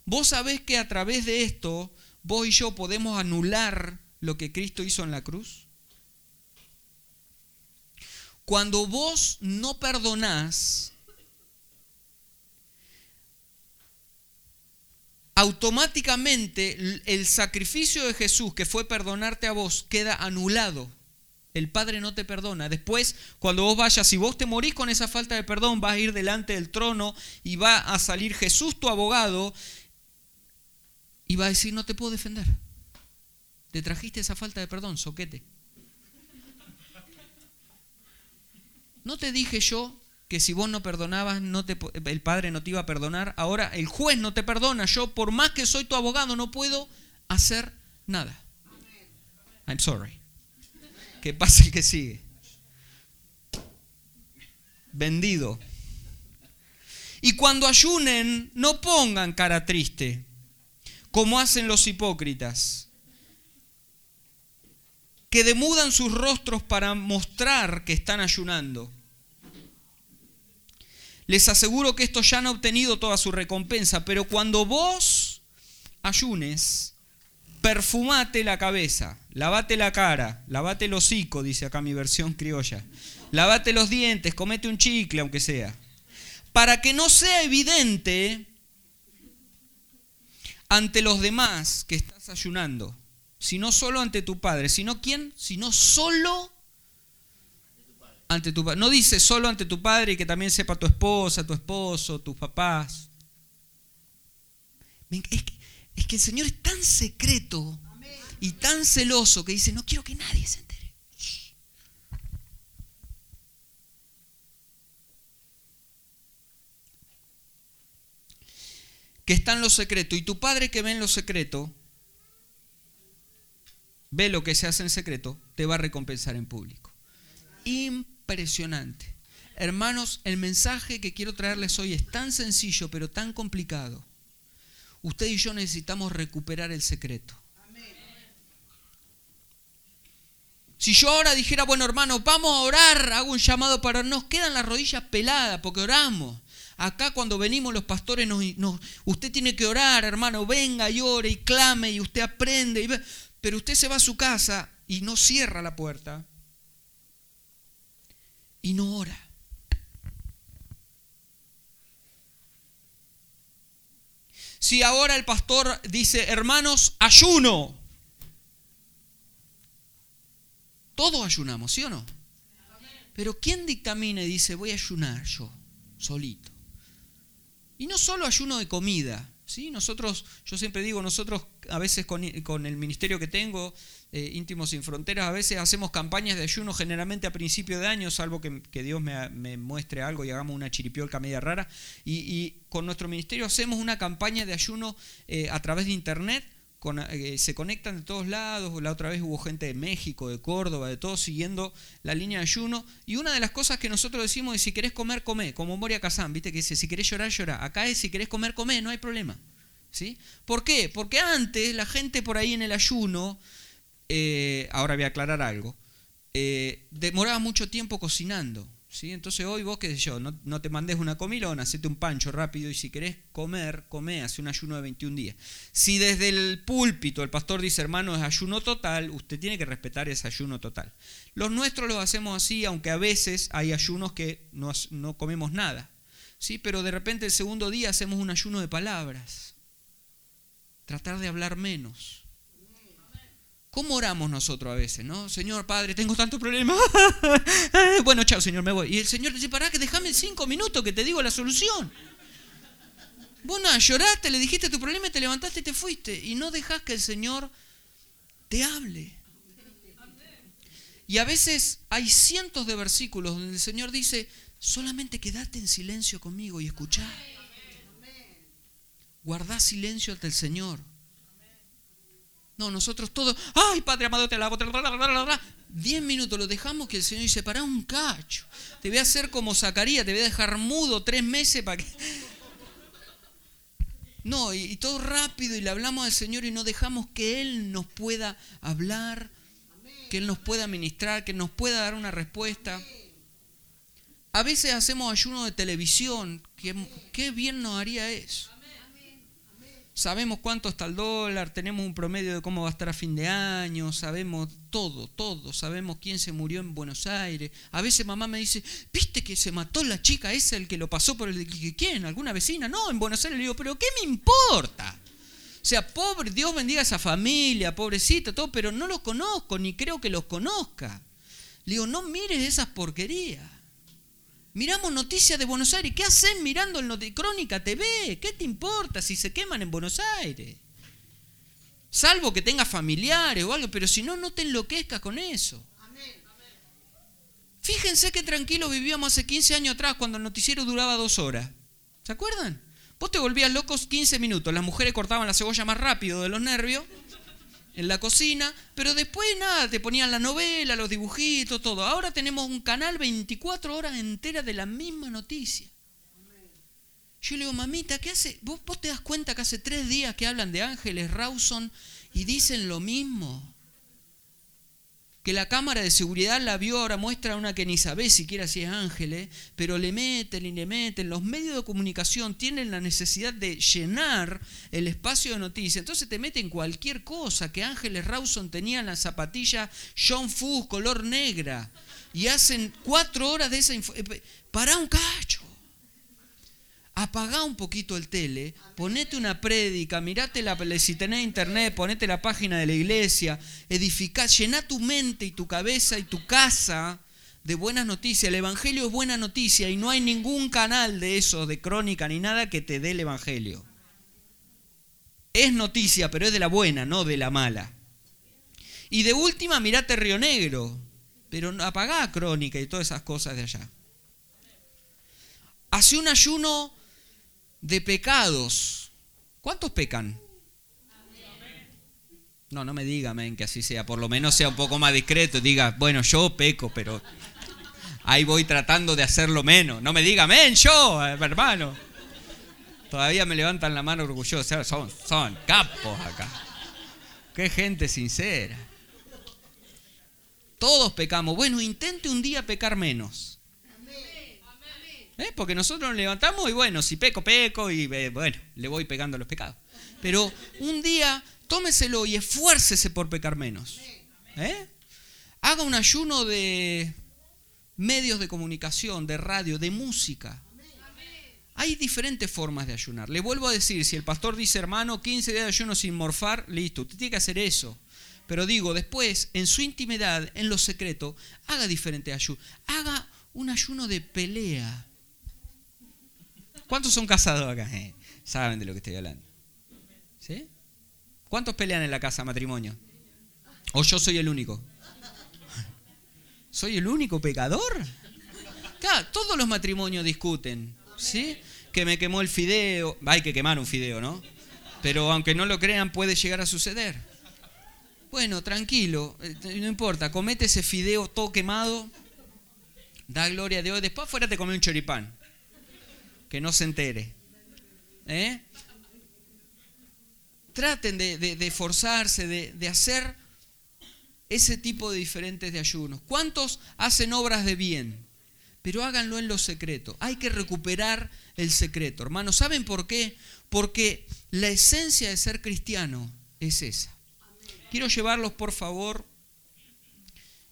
Vos sabés que a través de esto, vos y yo podemos anular lo que Cristo hizo en la cruz. Cuando vos no perdonás, automáticamente el sacrificio de Jesús, que fue perdonarte a vos, queda anulado. El Padre no te perdona. Después, cuando vos vayas, si vos te morís con esa falta de perdón, vas a ir delante del trono y va a salir Jesús, tu abogado, y va a decir, no te puedo defender. Te trajiste esa falta de perdón, soquete. ¿No te dije yo que si vos no perdonabas, no te, el Padre no te iba a perdonar. Ahora el juez no te perdona. Yo, por más que soy tu abogado, no puedo hacer nada. I'm sorry. ¿Qué pasa el que sigue? Vendido. Y cuando ayunen, no pongan cara triste, como hacen los hipócritas, que demudan sus rostros para mostrar que están ayunando. Les aseguro que estos ya han obtenido toda su recompensa, pero cuando vos ayunes, perfumate la cabeza, lavate la cara, lavate el hocico, dice acá mi versión criolla, lavate los dientes, comete un chicle aunque sea, para que no sea evidente ante los demás que estás ayunando, sino solo ante tu padre, sino quién, sino solo ante tu padre. No dice solo ante tu padre y que también sepa tu esposa, tu esposo, tus papás. Es que, es que el Señor es tan secreto y tan celoso que dice, no quiero que nadie se entere. Que está en lo secreto. Y tu padre que ve en lo secreto, ve lo que se hace en secreto, te va a recompensar en público. Impresionante. Hermanos, el mensaje que quiero traerles hoy es tan sencillo, pero tan complicado. Usted y yo necesitamos recuperar el secreto. Si yo ahora dijera, bueno hermano, vamos a orar, hago un llamado para nos quedan las rodillas peladas porque oramos. Acá cuando venimos los pastores, nos, usted tiene que orar, hermano, venga y ore y clame y usted aprende. Y pero usted se va a su casa y no cierra la puerta y no ora. Si ahora el pastor dice, hermanos, ayuno. Todos ayunamos, ¿sí o no? Pero ¿quién dictamina y dice, voy a ayunar yo, solito? Y no solo ayuno de comida, ¿sí? Nosotros, yo siempre digo, nosotros a veces con, el ministerio que tengo, eh, Íntimos Sin Fronteras, a veces hacemos campañas de ayuno generalmente a principio de año, salvo que, Dios me, muestre algo y hagamos una chiripiolca media rara. Y, con nuestro ministerio hacemos una campaña de ayuno eh, a través de internet eh, se conectan de todos lados. La otra vez hubo gente de México, de Córdoba, de todos siguiendo la línea de ayuno. Y una de las cosas que nosotros decimos es: si querés comer, come. Como Moria Kazan, ¿viste? Que dice: si querés llorar, llora. Acá es: si querés comer, come, no hay problema. ¿Sí? ¿Por qué? Porque antes la gente por ahí en el ayuno, eh, ahora voy a aclarar algo, eh, demoraba mucho tiempo cocinando. Entonces hoy vos, qué sé yo, no, te mandes una comilona, hacete un pancho rápido y si querés comer, come, hace un ayuno de 21 días. Si desde el púlpito el pastor dice, hermano, es ayuno total, usted tiene que respetar ese ayuno total. Los nuestros los hacemos así, aunque a veces hay ayunos que no, no comemos nada. ¿sí? Pero de repente el segundo día hacemos un ayuno de palabras. Tratar de hablar menos. ¿Cómo oramos nosotros a veces, no? Señor Padre, tengo tanto problema. bueno, chao, Señor, me voy. Y el Señor dice, pará, que déjame cinco minutos que te digo la solución. Vos no, lloraste, le dijiste tu problema, te levantaste y te fuiste. Y no dejas que el Señor te hable. Y a veces hay cientos de versículos donde el Señor dice, solamente quédate en silencio conmigo y escuchá. Guardá silencio ante el Señor. No, nosotros todos, ay Padre amado, te alabo, diez minutos lo dejamos que el Señor dice, para un cacho, te voy a hacer como Zacarías, te voy a dejar mudo tres meses para que... No, y, y, todo rápido y le hablamos al Señor y no dejamos que Él nos pueda hablar, que Él nos pueda ministrar, que nos pueda dar una respuesta. A veces hacemos ayuno de televisión, qué bien nos haría eso sabemos cuánto está el dólar, tenemos un promedio de cómo va a estar a fin de año, sabemos todo, todo, sabemos quién se murió en Buenos Aires. A veces mamá me dice, ¿viste que se mató la chica esa, el que lo pasó por el... ¿Quién? ¿Alguna vecina? No, en Buenos Aires le digo, pero ¿qué me importa? O sea, pobre, Dios bendiga a esa familia, pobrecita, todo, pero no los conozco, ni creo que los conozca. Le digo, no mires esas porquerías. Miramos noticias de Buenos Aires. ¿Qué hacen mirando el Crónica TV? ¿Qué te importa si se queman en Buenos Aires? Salvo que tengas familiares o algo, pero si no, no te enloquezcas con eso. Fíjense qué tranquilo vivíamos hace 15 años atrás cuando el noticiero duraba dos horas. ¿Se acuerdan? Vos te volvías locos 15 minutos. Las mujeres cortaban la cebolla más rápido de los nervios en la cocina, pero después nada, te ponían la novela, los dibujitos, todo. Ahora tenemos un canal 24 horas enteras de la misma noticia. Yo le digo, mamita, ¿qué hace? ¿Vos, ¿Vos, te das cuenta que hace tres días que hablan de Ángeles Rawson y dicen lo mismo? Que la cámara de seguridad la vio, ahora muestra una que ni sabe siquiera si es Ángeles, pero le meten y le meten. Los medios de comunicación tienen la necesidad de llenar el espacio de noticias. Entonces te meten cualquier cosa, que Ángeles Rawson tenía en la zapatilla John Fuss color negra. Y hacen cuatro horas de esa... información. Para un cacho apagá un poquito el tele, ponete una prédica, mirate la, si tenés internet, ponete la página de la iglesia, edificá, llená tu mente y tu cabeza y tu casa de buenas noticias. El Evangelio es buena noticia y no hay ningún canal de esos, de crónica ni nada que te dé el Evangelio. Es noticia, pero es de la buena, no de la mala. Y de última, mirate Río Negro, pero apagá crónica y todas esas cosas de allá. Hace un ayuno de pecados. ¿Cuántos pecan? No, no me diga, amén, que así sea. Por lo menos sea un poco más discreto. Diga, bueno, yo peco, pero ahí voy tratando de hacerlo menos. No me diga, amén, yo, hermano. Todavía me levantan la mano orgullosa. Son, son capos acá. Qué gente sincera. Todos pecamos. Bueno, intente un día pecar menos. ¿Eh? Porque nosotros nos levantamos y bueno, si peco, peco y eh, bueno, le voy pegando los pecados. Pero un día tómeselo y esfuércese por pecar menos. ¿Eh? Haga un ayuno de medios de comunicación, de radio, de música. Hay diferentes formas de ayunar. Le vuelvo a decir, si el pastor dice, hermano, 15 días de ayuno sin morfar, listo, usted tiene que hacer eso. Pero digo, después, en su intimidad, en lo secreto, haga diferente ayuno. Haga un ayuno de pelea. ¿Cuántos son casados acá? Eh, saben de lo que estoy hablando. ¿Sí? ¿Cuántos pelean en la casa matrimonio? ¿O yo soy el único? ¿Soy el único pecador? Claro, todos los matrimonios discuten, ¿sí? Que me quemó el fideo. Hay que quemar un fideo, ¿no? Pero aunque no lo crean, puede llegar a suceder. Bueno, tranquilo, eh, no importa, comete ese fideo todo quemado, da gloria a Dios, después afuera te come un choripán que no se entere. ¿Eh? Traten de, de, de forzarse, de, de hacer ese tipo de diferentes de ayunos. ¿Cuántos hacen obras de bien? Pero háganlo en lo secreto. Hay que recuperar el secreto. Hermanos, ¿saben por qué? Porque la esencia de ser cristiano es esa. Quiero llevarlos, por favor.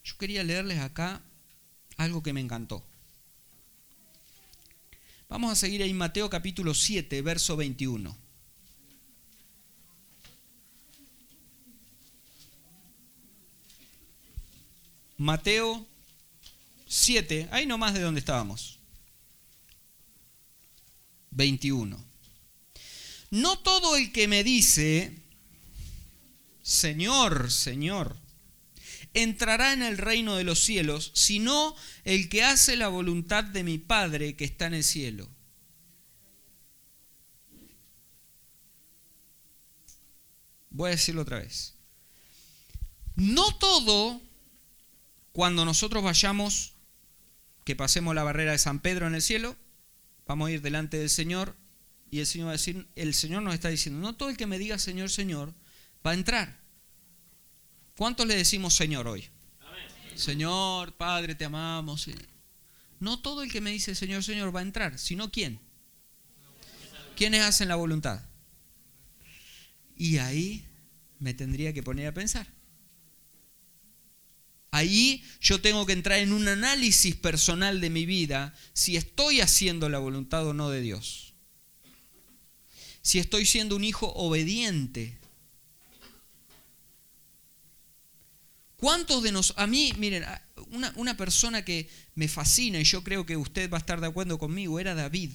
Yo quería leerles acá algo que me encantó. Vamos a seguir en Mateo capítulo 7, verso 21. Mateo 7, ahí nomás de donde estábamos. 21. No todo el que me dice, Señor, Señor, entrará en el reino de los cielos, sino el que hace la voluntad de mi Padre que está en el cielo. Voy a decirlo otra vez. No todo, cuando nosotros vayamos, que pasemos la barrera de San Pedro en el cielo, vamos a ir delante del Señor y el Señor va a decir, el Señor nos está diciendo, no todo el que me diga Señor, Señor, va a entrar. ¿Cuántos le decimos Señor hoy? Señor, Padre, te amamos. No todo el que me dice Señor, Señor va a entrar, sino quién. ¿Quiénes hacen la voluntad? Y ahí me tendría que poner a pensar. Ahí yo tengo que entrar en un análisis personal de mi vida si estoy haciendo la voluntad o no de Dios. Si estoy siendo un hijo obediente ¿Cuántos de nosotros, a mí, miren, una, una, persona que me fascina y yo creo que usted va a estar de acuerdo conmigo, era David.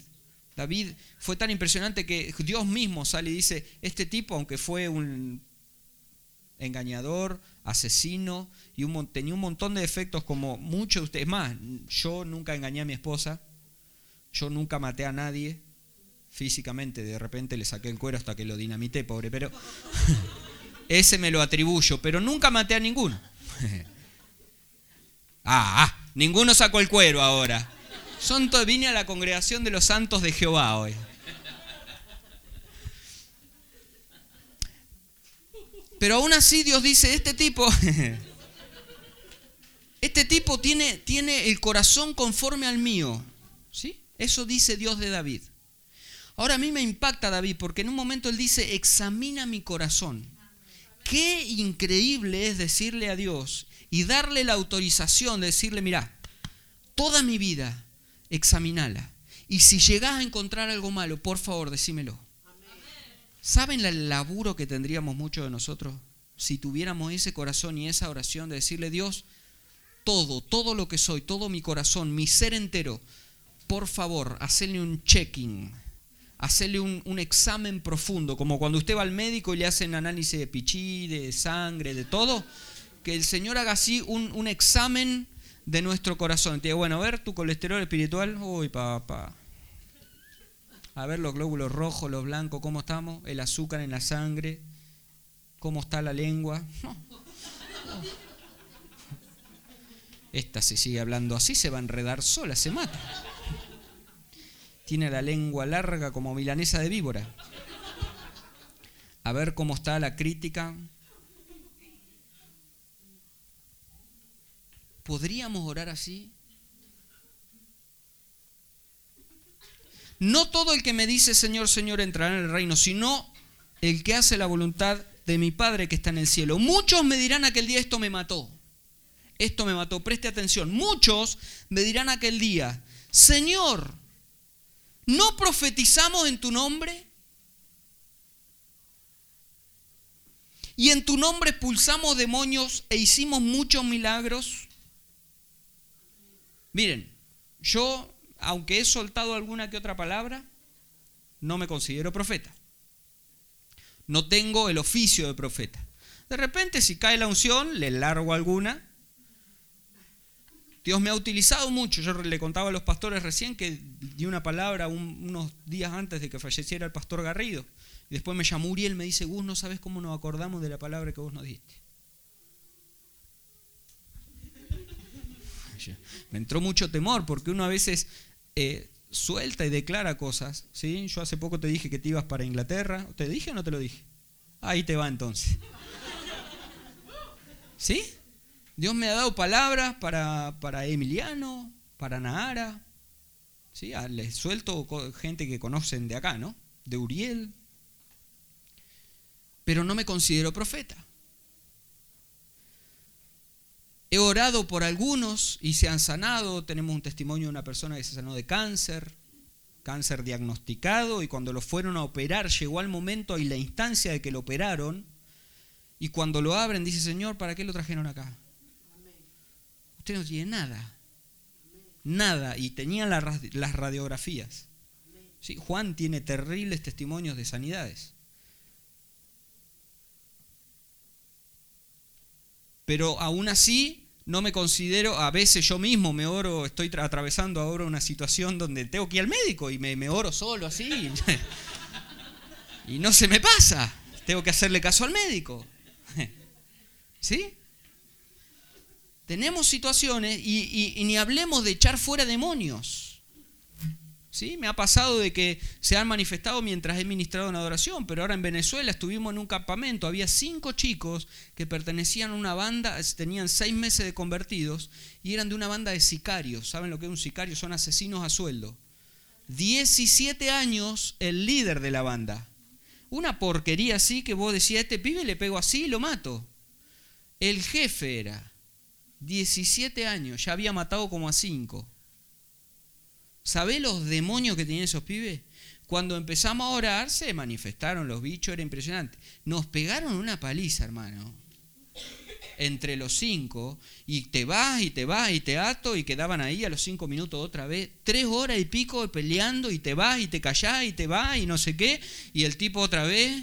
David fue tan impresionante que Dios mismo sale y dice, este tipo, aunque fue un engañador, asesino, y un, tenía un montón de defectos como muchos de ustedes, más, yo nunca engañé a mi esposa, yo nunca maté a nadie físicamente, de repente le saqué el cuero hasta que lo dinamité, pobre, pero ese me lo atribuyo, pero nunca maté a ninguno. Ah, ah, ninguno sacó el cuero ahora. Son vine a la congregación de los santos de Jehová hoy. Pero aún así Dios dice, este tipo, Este tipo tiene, tiene el corazón conforme al mío. ¿Sí? Eso dice Dios de David. Ahora a mí me impacta David porque en un momento él dice, examina mi corazón. Qué increíble es decirle a Dios y darle la autorización de decirle, mira, toda mi vida, examinala. Y si llegás a encontrar algo malo, por favor, decímelo. ¿Saben el laburo que tendríamos muchos de nosotros si tuviéramos ese corazón y esa oración de decirle, Dios, todo, todo lo que soy, todo mi corazón, mi ser entero, por favor, hacerle un checking, hacerle un, examen profundo, como cuando usted va al médico y le hacen análisis de pichí, de sangre, de todo, que el Señor haga así un, un examen de nuestro corazón. Te bueno, a ver tu colesterol espiritual, uy, papá. A ver los glóbulos rojos, los blancos, cómo estamos, el azúcar en la sangre, cómo está la lengua. Esta se sigue hablando así, se va a enredar sola, se mata. Tiene la lengua larga como milanesa de víbora. A ver cómo está la crítica. ¿Podríamos orar así? No todo el que me dice Señor, Señor entrará en el reino, sino el que hace la voluntad de mi Padre que está en el cielo. Muchos me dirán aquel día, esto me mató. Esto me mató. Preste atención. Muchos me dirán aquel día, Señor, ¿no profetizamos en tu nombre? Y en tu nombre expulsamos demonios e hicimos muchos milagros. Miren, yo aunque he soltado alguna que otra palabra, no me considero profeta. No tengo el oficio de profeta. De repente, si cae la unción, le largo alguna. Dios me ha utilizado mucho. Yo le contaba a los pastores recién que di una palabra unos días antes de que falleciera el pastor Garrido. Y después me llamó Uriel me dice, Gus, no sabes cómo nos acordamos de la palabra que vos nos diste. Me entró mucho temor porque uno a veces eh, suelta y declara cosas. ¿sí? Yo hace poco te dije que te ibas para Inglaterra. ¿Te dije o no te lo dije? Ahí te va entonces. ¿Sí? Dios me ha dado palabras para, para Emiliano, para Nahara. ¿Sí? Ah, les suelto gente que conocen de acá, ¿no? De Uriel. Pero no me considero profeta. He orado por algunos y se han sanado. Tenemos un testimonio de una persona que se sanó de cáncer, cáncer diagnosticado, y cuando lo fueron a operar llegó al momento y la instancia de que lo operaron, y cuando lo abren dice, Señor, ¿para qué lo trajeron acá? Usted no tiene nada, nada, y tenían las radiografías. Sí, Juan tiene terribles testimonios de sanidades. Pero aún así no me considero, a veces yo mismo me oro, estoy atravesando ahora una situación donde tengo que ir al médico y me, oro solo así. y no se me pasa. Tengo que hacerle caso al médico. ¿Sí? Tenemos situaciones y, ni hablemos de echar fuera demonios. ¿Sí? Me ha pasado de que se han manifestado mientras he ministrado en adoración, pero ahora en Venezuela estuvimos en un campamento, había cinco chicos que pertenecían a una banda, tenían seis meses de convertidos y eran de una banda de sicarios. ¿Saben lo que es un sicario? Son asesinos a sueldo. 17 años el líder de la banda. Una porquería así que vos decías, este pibe le pego así y lo mato. El jefe era 17 años, ya había matado como a cinco. ¿Sabés los demonios que tenían esos pibes? Cuando empezamos a orar, se manifestaron los bichos, era impresionante. Nos pegaron una paliza, hermano. Entre los cinco, y te vas y te vas y te ato, y quedaban ahí a los cinco minutos otra vez, tres horas y pico peleando, y te vas y te callás y te vas y no sé qué, y el tipo otra vez,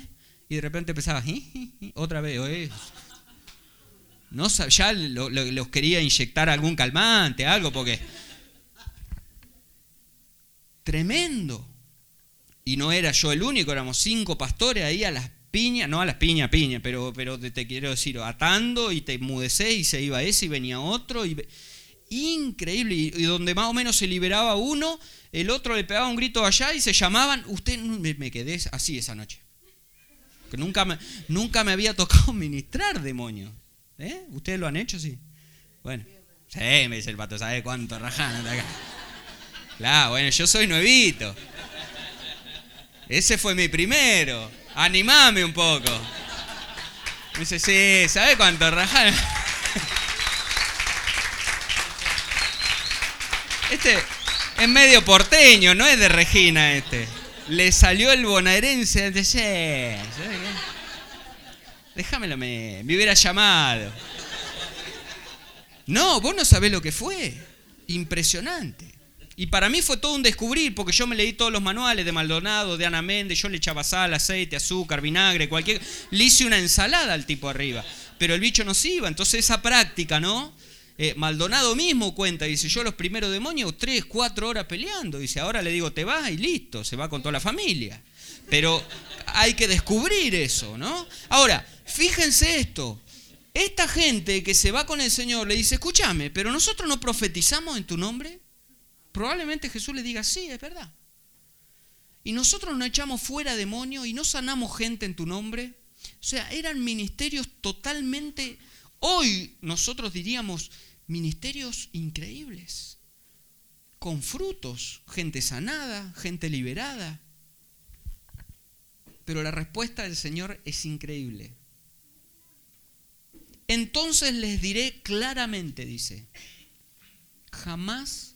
y de repente empezaba, otra vez, no, ya los quería inyectar algún calmante, algo, porque Tremendo. Y no era yo el único, éramos cinco pastores ahí a las piñas, no a las piñas, piña, pero, pero te, quiero decir, atando y te enmudecé y se iba ese y venía otro. Y, increíble. Y, donde más o menos se liberaba uno, el otro le pegaba un grito allá y se llamaban. Usted me, quedé así esa noche. Nunca me, nunca me había tocado ministrar demonios. ¿Eh? ¿Ustedes lo han hecho? Sí. Bueno, Sí, me dice el pato, ¿sabes cuánto rajano está acá? Claro, bueno, yo soy nuevito. Ese fue mi primero. Animame un poco. Me dice, sí, ¿sabes cuánto rajano? Este es medio porteño, no es de Regina este. Le salió el bonaerense de sí, Déjamelo, me, hubiera llamado. No, vos no sabés lo que fue. Impresionante. Y para mí fue todo un descubrir, porque yo me leí todos los manuales de Maldonado, de Ana Méndez, yo le echaba sal, aceite, azúcar, vinagre, cualquier... Le hice una ensalada al tipo arriba, pero el bicho no se iba. Entonces esa práctica, ¿no? Eh, Maldonado mismo cuenta, dice, yo los primeros demonios, tres, cuatro horas peleando. Dice, ahora le digo, te vas y listo, se va con toda la familia. Pero hay que descubrir eso, ¿no? Ahora, fíjense esto. Esta gente que se va con el Señor le dice, escúchame, pero nosotros no profetizamos en tu nombre. Probablemente Jesús le diga, sí, es verdad. Y nosotros no echamos fuera demonios y no sanamos gente en tu nombre. O sea, eran ministerios totalmente, hoy nosotros diríamos, ministerios increíbles, con frutos, gente sanada, gente liberada. Pero la respuesta del Señor es increíble. Entonces les diré claramente, dice, jamás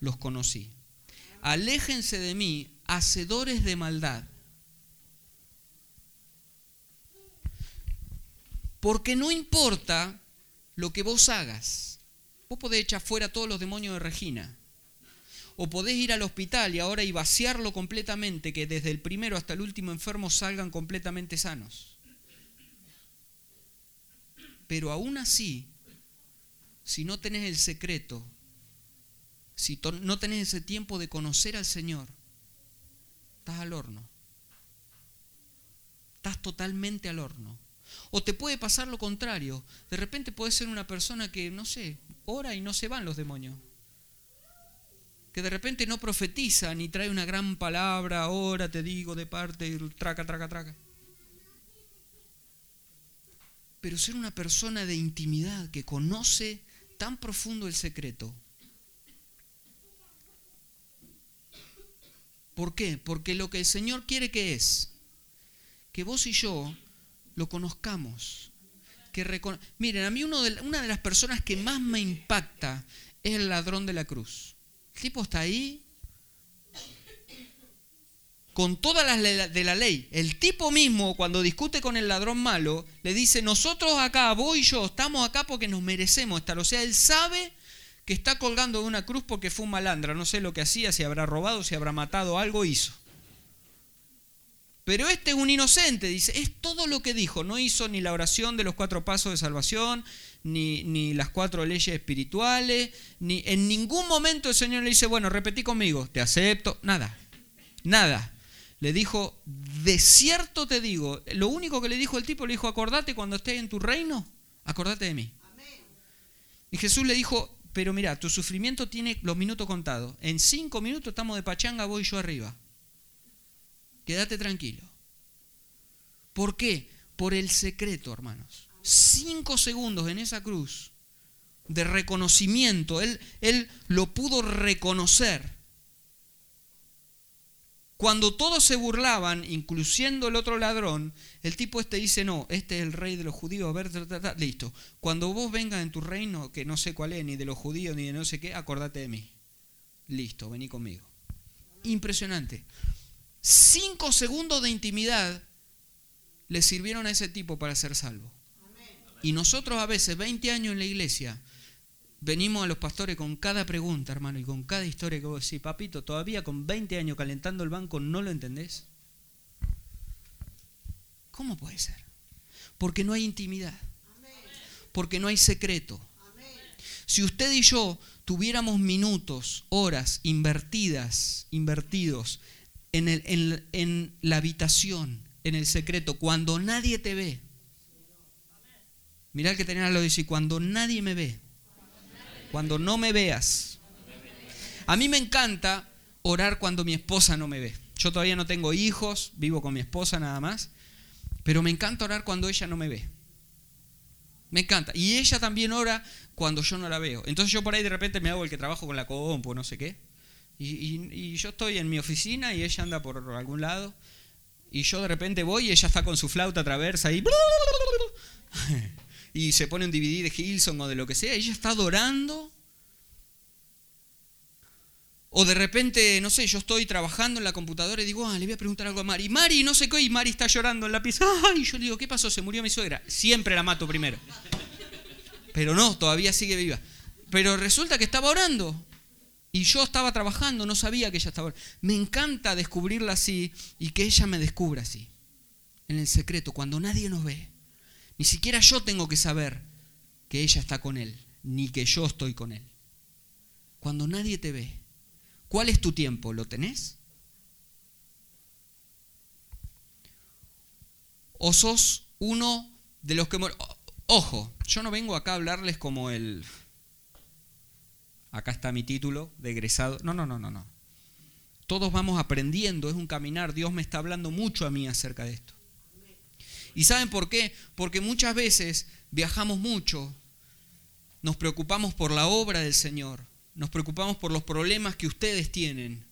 los conocí. Aléjense de mí, hacedores de maldad. Porque no importa lo que vos hagas. Vos podés echar fuera todos los demonios de Regina. O podés ir al hospital y ahora y vaciarlo completamente, que desde el primero hasta el último enfermo salgan completamente sanos. Pero aún así, si no tenés el secreto, si no tenés ese tiempo de conocer al Señor, estás al horno. Estás totalmente al horno. O te puede pasar lo contrario. De repente puedes ser una persona que, no sé, ora y no se van los demonios. Que de repente no profetiza ni trae una gran palabra, ora, te digo, de parte, traca, traca, traca. Pero ser una persona de intimidad que conoce tan profundo el secreto. ¿Por qué? Porque lo que el Señor quiere que es que vos y yo lo conozcamos. Que Miren, a mí una de las personas que más me impacta es el ladrón de la cruz. El tipo está ahí con todas las de la ley. El tipo mismo, cuando discute con el ladrón malo, le dice, nosotros acá, vos y yo, estamos acá porque nos merecemos estar. O sea, él sabe que está colgando de una cruz porque fue un malandra. No sé lo que hacía, si habrá robado, si habrá matado, algo hizo. Pero este es un inocente, dice, es todo lo que dijo, no hizo ni la oración de los cuatro pasos de salvación, ni, ni, las cuatro leyes espirituales, ni en ningún momento el Señor le dice, bueno, repetí conmigo, te acepto, nada, nada. Le dijo, de cierto te digo, lo único que le dijo el tipo, le dijo, acordate cuando estés en tu reino, acordate de mí. Y Jesús le dijo, pero mira, tu sufrimiento tiene los minutos contados, en cinco minutos estamos de pachanga, voy yo arriba. Quédate tranquilo. ¿Por qué? Por el secreto, hermanos. Cinco segundos en esa cruz de reconocimiento. Él, él lo pudo reconocer. Cuando todos se burlaban, incluyendo el otro ladrón, el tipo este dice, no, este es el rey de los judíos, a ver, listo. Cuando vos vengas en tu reino, que no sé cuál es, ni de los judíos, ni de no sé qué, acordate de mí. Listo, vení conmigo. Impresionante cinco segundos de intimidad le sirvieron a ese tipo para ser salvo. Y nosotros a veces, 20 años en la iglesia, venimos a los pastores con cada pregunta, hermano, y con cada historia que vos decís, papito, todavía con 20 años calentando el banco, ¿no lo entendés? ¿Cómo puede ser? Porque no hay intimidad. Porque no hay secreto. Si usted y yo tuviéramos minutos, horas invertidas, invertidos en, la habitación, en el secreto, cuando nadie te ve. Mirá el que tenía lo dice, cuando nadie me ve, cuando no me veas. A mí me encanta orar cuando mi esposa no me ve. Yo todavía no tengo hijos, vivo con mi esposa nada más, pero me encanta orar cuando ella no me ve. Me encanta. Y ella también ora cuando yo no la veo. Entonces yo por ahí de repente me hago el que trabajo con la compu, no sé qué. Y, yo estoy en mi oficina y ella anda por algún lado. Y yo de repente voy y ella está con su flauta traversa y... Y se pone un DVD de Hilson o de lo que sea. Y ella está adorando. O de repente, no sé, yo estoy trabajando en la computadora y digo, ah, le voy a preguntar algo a Mari. Mari, no sé qué, y Mari está llorando en la pieza. Ay, yo le digo, ¿qué pasó? Se murió mi suegra. Siempre la mato primero. Pero no, todavía sigue viva. Pero resulta que estaba orando. Y yo estaba trabajando, no sabía que ella estaba orando. Me encanta descubrirla así y que ella me descubra así. En el secreto, cuando nadie nos ve. Ni siquiera yo tengo que saber que ella está con él, ni que yo estoy con él. Cuando nadie te ve, ¿cuál es tu tiempo? ¿Lo tenés? ¿O sos uno de los que... Ojo, yo no vengo acá a hablarles como el... Acá está mi título de egresado. No, no, no, no, no. Todos vamos aprendiendo, es un caminar. Dios me está hablando mucho a mí acerca de esto. ¿Y saben por qué? Porque muchas veces viajamos mucho, nos preocupamos por la obra del Señor, nos preocupamos por los problemas que ustedes tienen,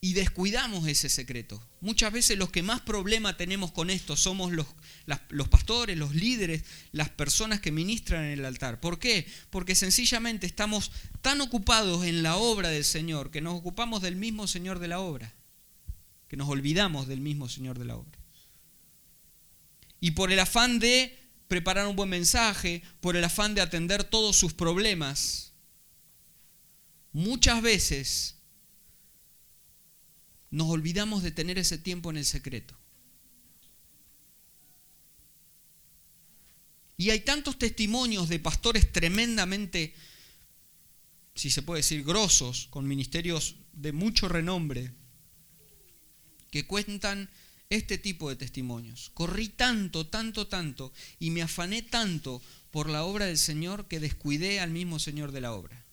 y descuidamos ese secreto. Muchas veces los que más problema tenemos con esto somos los, los, pastores, los líderes, las personas que ministran en el altar. ¿Por qué? Porque sencillamente estamos tan ocupados en la obra del Señor que nos ocupamos del mismo Señor de la obra, que nos olvidamos del mismo Señor de la obra. Y por el afán de preparar un buen mensaje, por el afán de atender todos sus problemas, muchas veces nos olvidamos de tener ese tiempo en el secreto. Y hay tantos testimonios de pastores tremendamente, si se puede decir, grosos, con ministerios de mucho renombre, que cuentan este tipo de testimonios. Corrí tanto, tanto, tanto, y me afané tanto por la obra del Señor que descuidé al mismo Señor de la obra.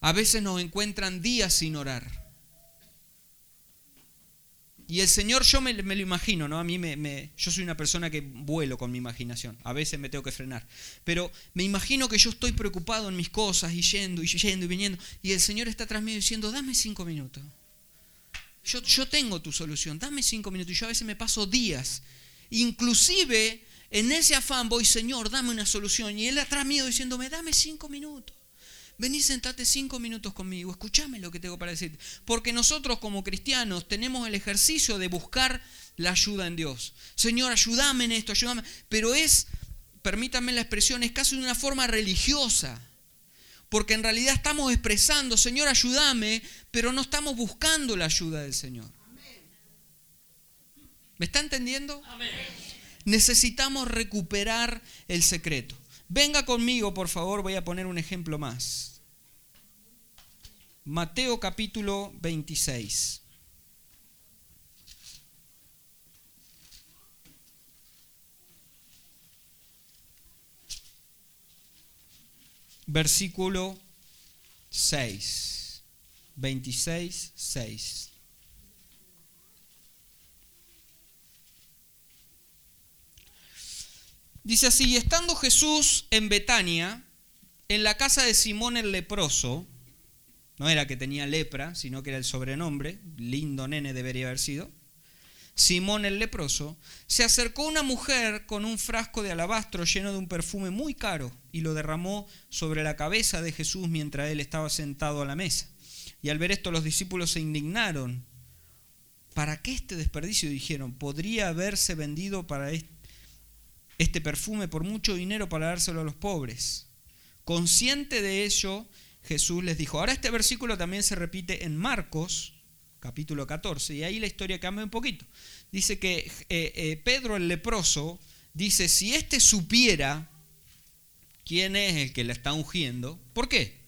A veces nos encuentran días sin orar. Y el Señor, yo me, lo imagino, ¿no? A mí me, yo soy una persona que vuelo con mi imaginación. A veces me tengo que frenar. Pero me imagino que yo estoy preocupado en mis cosas y yendo y yendo y viniendo. Y el Señor está tras mí diciendo, dame cinco minutos. Yo, tengo tu solución, dame cinco minutos. Y yo a veces me paso días. Inclusive en ese afán voy, Señor, dame una solución. Y Él atrás mío diciéndome, dame cinco minutos vení, sentate cinco minutos conmigo, escúchame lo que tengo para decir. Porque nosotros como cristianos tenemos el ejercicio de buscar la ayuda en Dios. Señor, ayúdame en esto, ayúdame. Pero es, permítanme la expresión, es casi de una forma religiosa. Porque en realidad estamos expresando, Señor, ayúdame, pero no estamos buscando la ayuda del Señor. ¿Me está entendiendo? Necesitamos recuperar el secreto. Venga conmigo, por favor, voy a poner un ejemplo más. Mateo capítulo 26. Versículo 6. 26, 6. Dice así, estando Jesús en Betania, en la casa de Simón el leproso, no era que tenía lepra, sino que era el sobrenombre, lindo nene debería haber sido, Simón el leproso, se acercó una mujer con un frasco de alabastro lleno de un perfume muy caro y lo derramó sobre la cabeza de Jesús mientras él estaba sentado a la mesa. Y al ver esto los discípulos se indignaron. ¿Para qué este desperdicio? Dijeron, podría haberse vendido para este perfume por mucho dinero para dárselo a los pobres. Consciente de ello, Jesús les dijo. Ahora este versículo también se repite en Marcos, capítulo 14, y ahí la historia cambia un poquito. Dice que eh, eh, Pedro el leproso dice, si éste supiera quién es el que la está ungiendo, ¿por qué?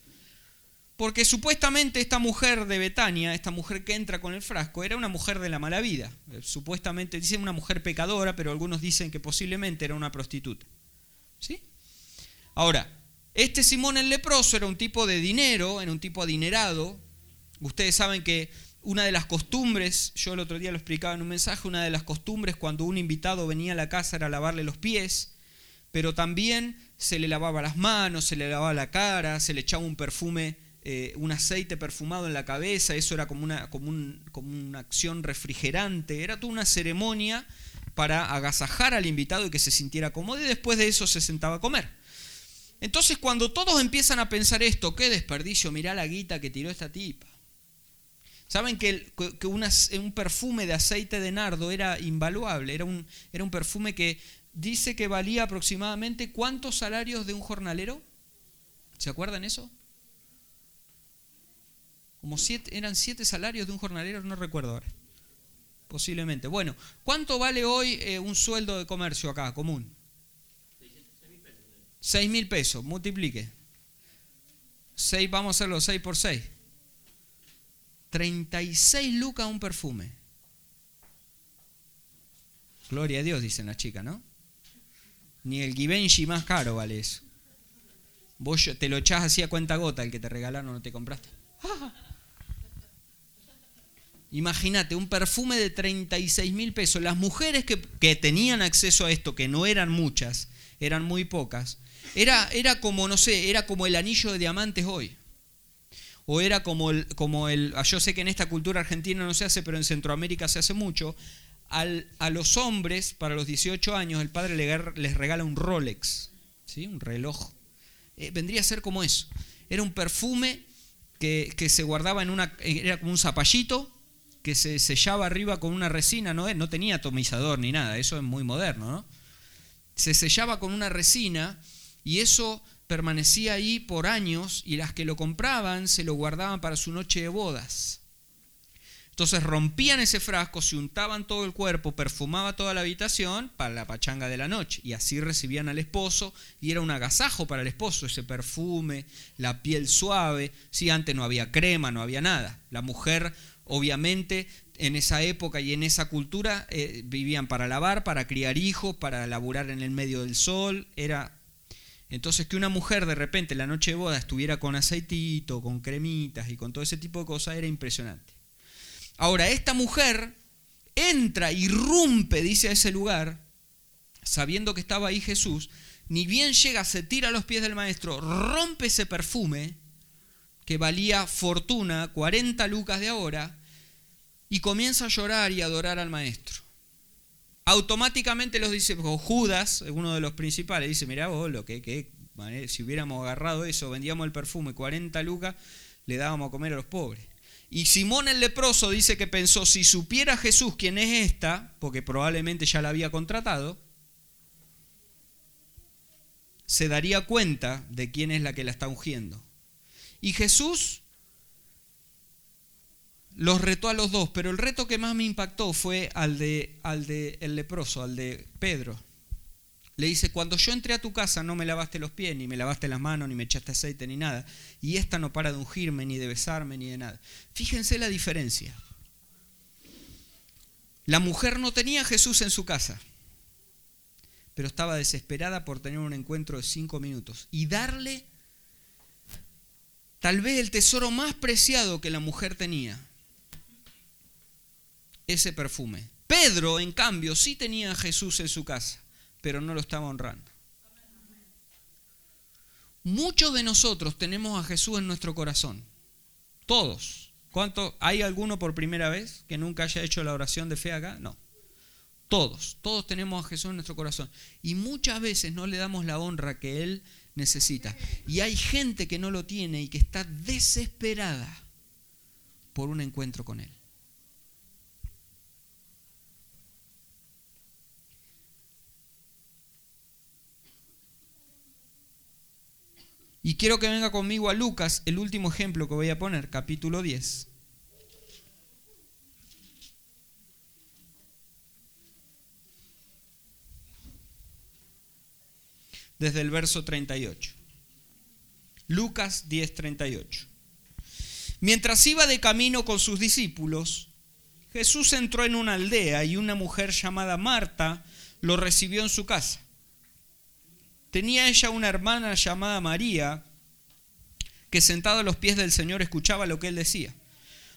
Porque supuestamente esta mujer de Betania, esta mujer que entra con el frasco, era una mujer de la mala vida. Eh, supuestamente dicen una mujer pecadora, pero algunos dicen que posiblemente era una prostituta. ¿Sí? Ahora, este Simón el leproso era un tipo de dinero, era un tipo adinerado. Ustedes saben que una de las costumbres, yo el otro día lo explicaba en un mensaje, una de las costumbres cuando un invitado venía a la casa era lavarle los pies, pero también se le lavaba las manos, se le lavaba la cara, se le echaba un perfume, eh, un aceite perfumado en la cabeza, eso era como una, como, como una acción refrigerante, era toda una ceremonia para agasajar al invitado y que se sintiera cómodo y después de eso se sentaba a comer. Entonces cuando todos empiezan a pensar esto, qué desperdicio, mirá la guita que tiró esta tipa. Saben que, un perfume de aceite de nardo era invaluable, era un, era un perfume que dice que valía aproximadamente cuántos salarios de un jornalero. ¿Se acuerdan eso? Como siete, eran siete salarios de un jornalero, no recuerdo ahora. Posiblemente. Bueno, ¿cuánto vale hoy eh, un sueldo de comercio acá, común? Seis mil pesos, multiplique. Seis, vamos a hacerlo seis por seis. 36 lucas un perfume. Gloria a Dios, dicen las chicas, ¿no? Ni el Givenchy más caro vale eso. Vos te lo echás así a cuenta gota, el que te regalaron no te compraste. Imagínate, un perfume de 36 mil pesos. Las mujeres que, que, tenían acceso a esto, que no eran muchas, eran muy pocas, era, era como, no sé, era como el anillo de diamantes hoy o era como el, como el, ah, yo sé que en esta cultura argentina no se hace, pero en Centroamérica se hace mucho, a los hombres, para los 18 años, el padre les regala un Rolex, ¿sí? un reloj. Eh, vendría a ser como eso. Era un perfume que, que, se guardaba en una, era como un zapallito que se sellaba arriba con una resina, no, no tenía atomizador ni nada, eso es muy moderno, ¿no? Se sellaba con una resina y eso permanecía ahí por años y las que lo compraban se lo guardaban para su noche de bodas. Entonces rompían ese frasco, se untaban todo el cuerpo, perfumaba toda la habitación para la pachanga de la noche. Y así recibían al esposo y era un agasajo para el esposo, ese perfume, la piel suave. Sí, antes no había crema, no había nada. La mujer, obviamente, en esa época y en esa cultura eh, vivían para lavar, para criar hijos, para laburar en el medio del sol. Era entonces que una mujer de repente la noche de boda estuviera con aceitito, con cremitas y con todo ese tipo de cosas era impresionante. Ahora, esta mujer entra, irrumpe, dice a ese lugar, sabiendo que estaba ahí Jesús, ni bien llega, se tira a los pies del maestro, rompe ese perfume que valía fortuna, 40 lucas de ahora, y comienza a llorar y a adorar al maestro automáticamente los dice, Judas, uno de los principales, dice, mira vos, lo que, que si hubiéramos agarrado eso, vendíamos el perfume 40 lucas, le dábamos a comer a los pobres. Y Simón el leproso dice que pensó, si supiera Jesús quién es esta, porque probablemente ya la había contratado, se daría cuenta de quién es la que la está ungiendo. Y Jesús los retó a los dos, pero el reto que más me impactó fue al de, al de el leproso, al de Pedro. Le dice, cuando yo entré a tu casa no me lavaste los pies, ni me lavaste las manos, ni me echaste aceite, ni nada. Y esta no para de ungirme, ni de besarme, ni de nada. Fíjense la diferencia. La mujer no tenía a Jesús en su casa, pero estaba desesperada por tener un encuentro de cinco minutos y darle tal vez el tesoro más preciado que la mujer tenía, ese perfume. Pedro, en cambio, sí tenía a Jesús en su casa, pero no lo estaba honrando. Muchos de nosotros tenemos a Jesús en nuestro corazón. Todos. ¿Cuánto? ¿Hay alguno por primera vez que nunca haya hecho la oración de fe acá? No. Todos, todos tenemos a Jesús en nuestro corazón. Y muchas veces no le damos la honra que Él necesita. Y hay gente que no lo tiene y que está desesperada por un encuentro con Él. Y quiero que venga conmigo a Lucas, el último ejemplo que voy a poner, capítulo 10. Desde el verso 38. Lucas 10, 38. Mientras iba de camino con sus discípulos, Jesús entró en una aldea y una mujer llamada Marta lo recibió en su casa. Tenía ella una hermana llamada María, que sentada a los pies del Señor escuchaba lo que él decía.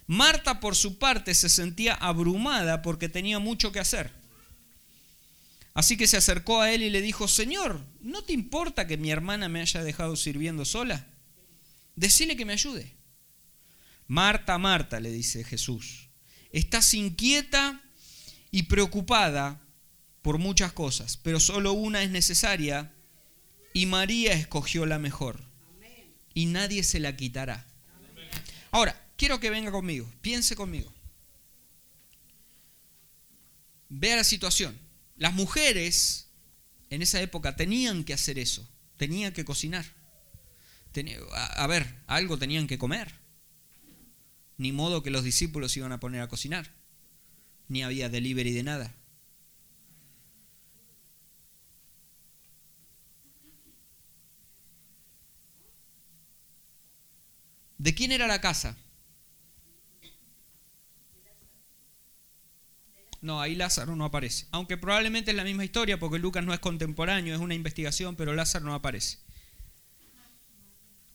Marta, por su parte, se sentía abrumada porque tenía mucho que hacer. Así que se acercó a él y le dijo, Señor, ¿no te importa que mi hermana me haya dejado sirviendo sola? Decile que me ayude. Marta, Marta, le dice Jesús, estás inquieta y preocupada por muchas cosas, pero solo una es necesaria y María escogió la mejor y nadie se la quitará. Ahora, quiero que venga conmigo, piense conmigo. Vea la situación. Las mujeres en esa época tenían que hacer eso, tenían que cocinar. a ver, algo tenían que comer. Ni modo que los discípulos iban a poner a cocinar. Ni había delivery de nada. ¿De quién era la casa? No, ahí Lázaro no aparece. Aunque probablemente es la misma historia porque Lucas no es contemporáneo, es una investigación, pero Lázaro no aparece.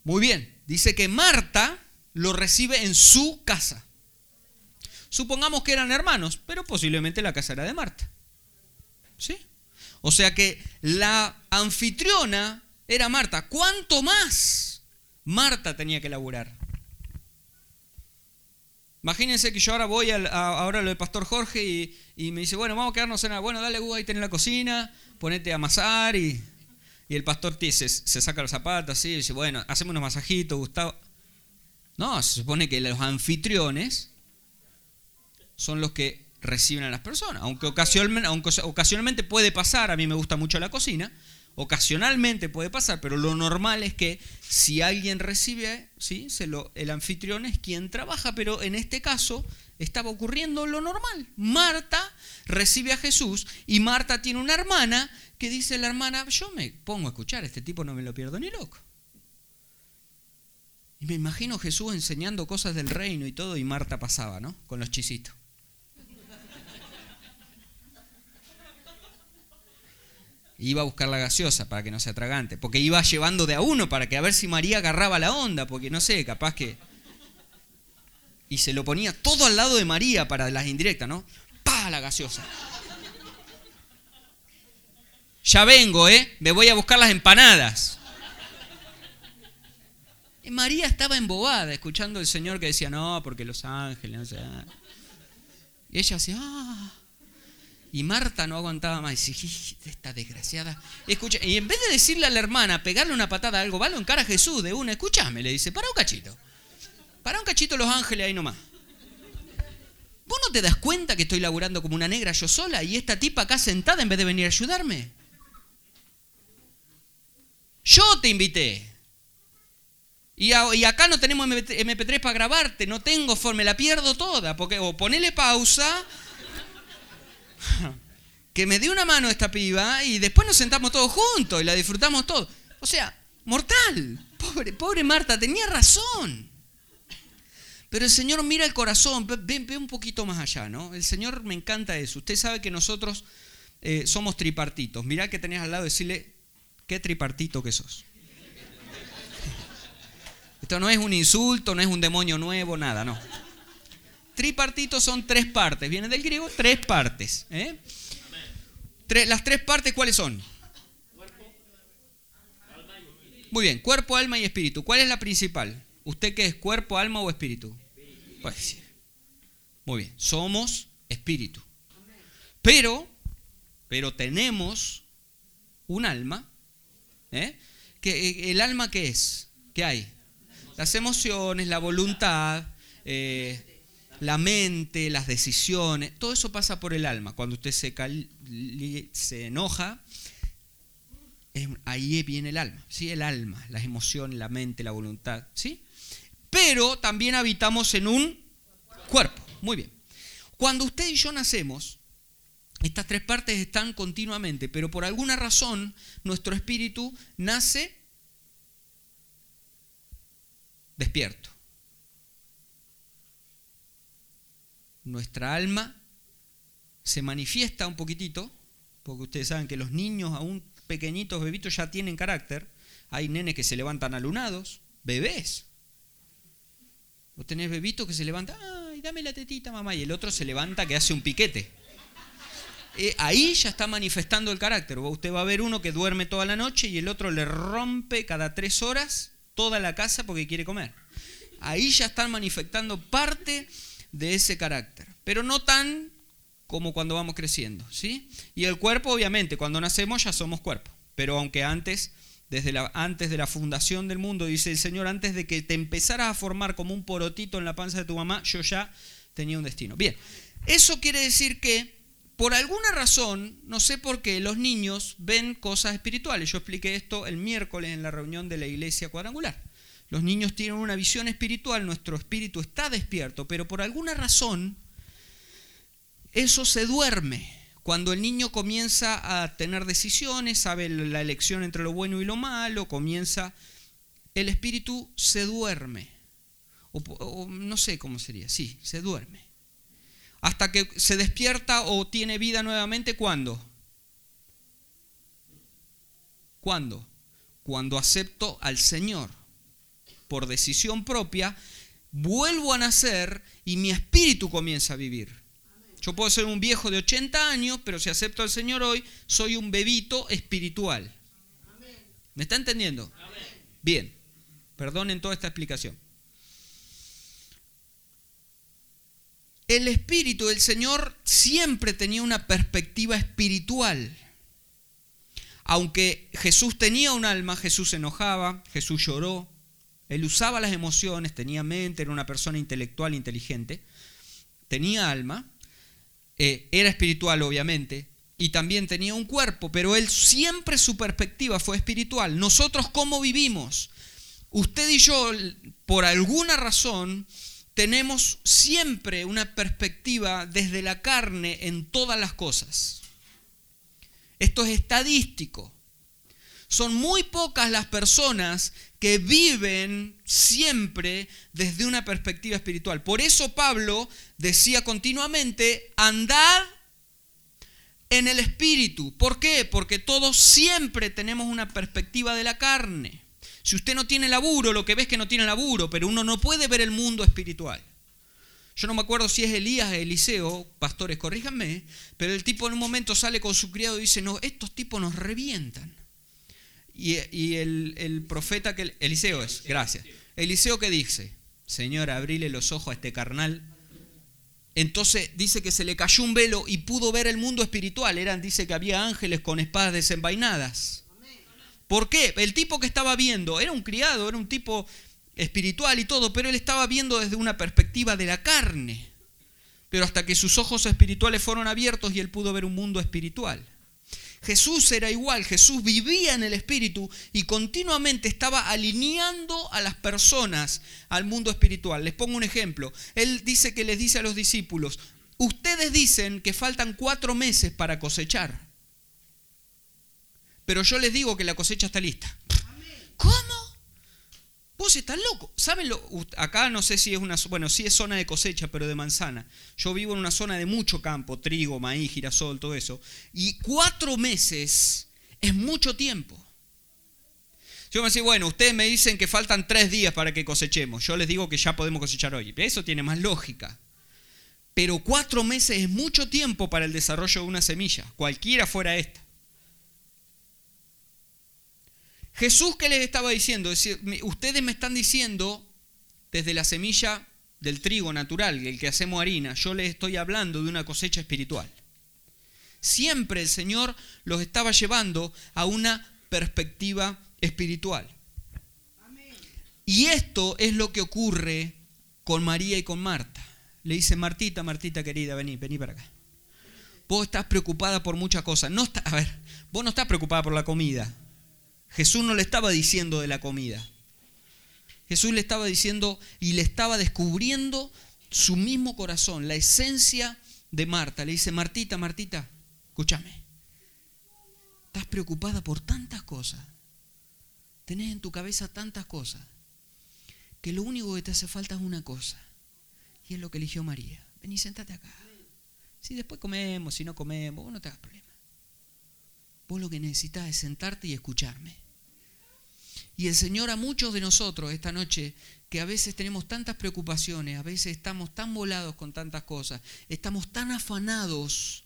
Muy bien, dice que Marta lo recibe en su casa. Supongamos que eran hermanos, pero posiblemente la casa era de Marta. ¿Sí? O sea que la anfitriona era Marta. ¿Cuánto más Marta tenía que laburar? Imagínense que yo ahora voy a, ahora lo del pastor Jorge y, me dice, bueno, vamos a quedarnos en la... Bueno, dale, Hugo, ahí tenés la cocina, ponete a amasar y, el pastor se, se saca los zapatos así y dice, bueno, hacemos unos masajitos, Gustavo. No, se supone que los anfitriones son los que reciben a las personas. Aunque ocasionalmente puede pasar, a mí me gusta mucho la cocina, ocasionalmente puede pasar, pero lo normal es que si alguien recibe, ¿sí? El anfitrión es quien trabaja, pero en este caso estaba ocurriendo lo normal. Marta recibe a Jesús y Marta tiene una hermana que dice la hermana, yo me pongo a escuchar, este tipo no me lo pierdo ni loco. Y me imagino Jesús enseñando cosas del reino y todo, y Marta pasaba, ¿no? Con los chisitos. Iba a buscar la gaseosa para que no se atragante, porque iba llevando de a uno para que a ver si María agarraba la onda, porque no sé, capaz que... Y se lo ponía todo al lado de María para las indirectas, ¿no? ¡Pah! La gaseosa. Ya vengo, ¿eh? Me voy a buscar las empanadas. María estaba embobada escuchando al Señor que decía, no, porque los ángeles. Y ella decía, ah. Y Marta no aguantaba más. Dice, esta desgraciada. Escucha, y en vez de decirle a la hermana, pegarle una patada a algo, vale en cara a Jesús de una, escúchame, le dice, para un cachito. Para un cachito los ángeles ahí nomás. ¿Vos no te das cuenta que estoy laburando como una negra yo sola y esta tipa acá sentada en vez de venir a ayudarme? Yo te invité. Y, acá no tenemos MP3 para grabarte, no tengo forma, la pierdo toda. Porque, o ponele pausa, que me dé una mano esta piba y después nos sentamos todos juntos y la disfrutamos todos. O sea, mortal. Pobre, pobre Marta, tenía razón. Pero el Señor mira el corazón, ve, ve, un poquito más allá, ¿no? El Señor me encanta eso. Usted sabe que nosotros eh, somos tripartitos. Mirá que tenés al lado, decirle, ¿qué tripartito que sos? Esto no es un insulto, no es un demonio nuevo, nada, no. Tripartito son tres partes, viene del griego, tres partes. ¿eh? las tres partes, ¿cuáles son? Muy bien, cuerpo, alma y espíritu. ¿Cuál es la principal? ¿Usted qué es, cuerpo, alma o espíritu? Pues, muy bien, somos espíritu. Pero, pero tenemos un alma. ¿eh? ¿Que, ¿El alma qué es? ¿Qué hay? Las emociones, la voluntad, eh, la mente, las decisiones, todo eso pasa por el alma. Cuando usted se, se enoja, ahí viene el alma, ¿sí? El alma, las emociones, la mente, la voluntad, ¿sí? Pero también habitamos en un cuerpo. Muy bien. Cuando usted y yo nacemos, estas tres partes están continuamente, pero por alguna razón nuestro espíritu nace despierto. Nuestra alma se manifiesta un poquitito, porque ustedes saben que los niños, aún pequeñitos, bebitos, ya tienen carácter. Hay nenes que se levantan alunados, bebés. Vos tenés bebito que se levanta, ay, dame la tetita, mamá, y el otro se levanta que hace un piquete. Eh, ahí ya está manifestando el carácter. Usted va a ver uno que duerme toda la noche y el otro le rompe cada tres horas toda la casa porque quiere comer. Ahí ya están manifestando parte de ese carácter, pero no tan como cuando vamos creciendo, ¿sí? Y el cuerpo, obviamente, cuando nacemos ya somos cuerpo, pero aunque antes, desde la, antes de la fundación del mundo, dice el Señor, antes de que te empezaras a formar como un porotito en la panza de tu mamá, yo ya tenía un destino. Bien, eso quiere decir que por alguna razón, no sé por qué, los niños ven cosas espirituales. Yo expliqué esto el miércoles en la reunión de la iglesia cuadrangular. Los niños tienen una visión espiritual, nuestro espíritu está despierto, pero por alguna razón eso se duerme. Cuando el niño comienza a tener decisiones, sabe la elección entre lo bueno y lo malo, comienza, el espíritu se duerme. O, no sé cómo sería, sí, se duerme hasta que se despierta o tiene vida nuevamente, ¿cuándo? ¿Cuándo? Cuando acepto al Señor. Por decisión propia, vuelvo a nacer y mi espíritu comienza a vivir. Yo puedo ser un viejo de 80 años, pero si acepto al Señor hoy, soy un bebito espiritual. ¿Me está entendiendo? Bien, perdonen toda esta explicación. el Espíritu del Señor siempre tenía una perspectiva espiritual. Aunque Jesús tenía un alma, Jesús se enojaba, Jesús lloró, él usaba las emociones, tenía mente, era una persona intelectual, inteligente, tenía alma, eh, era espiritual obviamente, y también tenía un cuerpo, pero él siempre su perspectiva fue espiritual. Nosotros cómo vivimos? Usted y yo, por alguna razón, tenemos siempre una perspectiva desde la carne en todas las cosas. Esto es estadístico. Son muy pocas las personas que viven siempre desde una perspectiva espiritual. Por eso Pablo decía continuamente, andad en el espíritu. ¿Por qué? Porque todos siempre tenemos una perspectiva de la carne. Si usted no tiene laburo, lo que ve es que no tiene laburo, pero uno no puede ver el mundo espiritual. Yo no me acuerdo si es Elías o Eliseo, pastores, corríjanme, pero el tipo en un momento sale con su criado y dice, no, estos tipos nos revientan. Y, el, profeta que Eliseo es, gracias. Eliseo que dice, Señor, abrile los ojos a este carnal. Entonces dice que se le cayó un velo y pudo ver el mundo espiritual. Eran, dice que había ángeles con espadas desenvainadas. ¿Por qué? El tipo que estaba viendo era un criado, era un tipo espiritual y todo, pero él estaba viendo desde una perspectiva de la carne. Pero hasta que sus ojos espirituales fueron abiertos y él pudo ver un mundo espiritual. Jesús era igual, Jesús vivía en el Espíritu y continuamente estaba alineando a las personas al mundo espiritual. Les pongo un ejemplo. Él dice que les dice a los discípulos, ustedes dicen que faltan cuatro meses para cosechar pero yo les digo que la cosecha está lista. ¿Cómo? Vos estás loco. ¿Saben lo? Acá no sé si es una, bueno, sí es zona de cosecha, pero de manzana. Yo vivo en una zona de mucho campo, trigo, maíz, girasol, todo eso. Y cuatro meses es mucho tiempo. Yo me decía, bueno, ustedes me dicen que faltan tres días para que cosechemos. Yo les digo que ya podemos cosechar hoy. Eso tiene más lógica. Pero cuatro meses es mucho tiempo para el desarrollo de una semilla, cualquiera fuera esta. Jesús, ¿qué les estaba diciendo? ustedes me están diciendo desde la semilla del trigo natural, el que hacemos harina, yo les estoy hablando de una cosecha espiritual. Siempre el Señor los estaba llevando a una perspectiva espiritual. Y esto es lo que ocurre con María y con Marta. Le dice, Martita, Martita querida, vení, vení para acá. Vos estás preocupada por muchas cosas. No está, a ver, vos no estás preocupada por la comida. Jesús no le estaba diciendo de la comida. Jesús le estaba diciendo y le estaba descubriendo su mismo corazón, la esencia de Marta. Le dice, Martita, Martita, escúchame. Estás preocupada por tantas cosas. Tenés en tu cabeza tantas cosas. Que lo único que te hace falta es una cosa. Y es lo que eligió María. Vení, sentate acá. Si después comemos, si no comemos, vos no te hagas problema. Vos lo que necesitas es sentarte y escucharme. Y el Señor a muchos de nosotros esta noche, que a veces tenemos tantas preocupaciones, a veces estamos tan volados con tantas cosas, estamos tan afanados,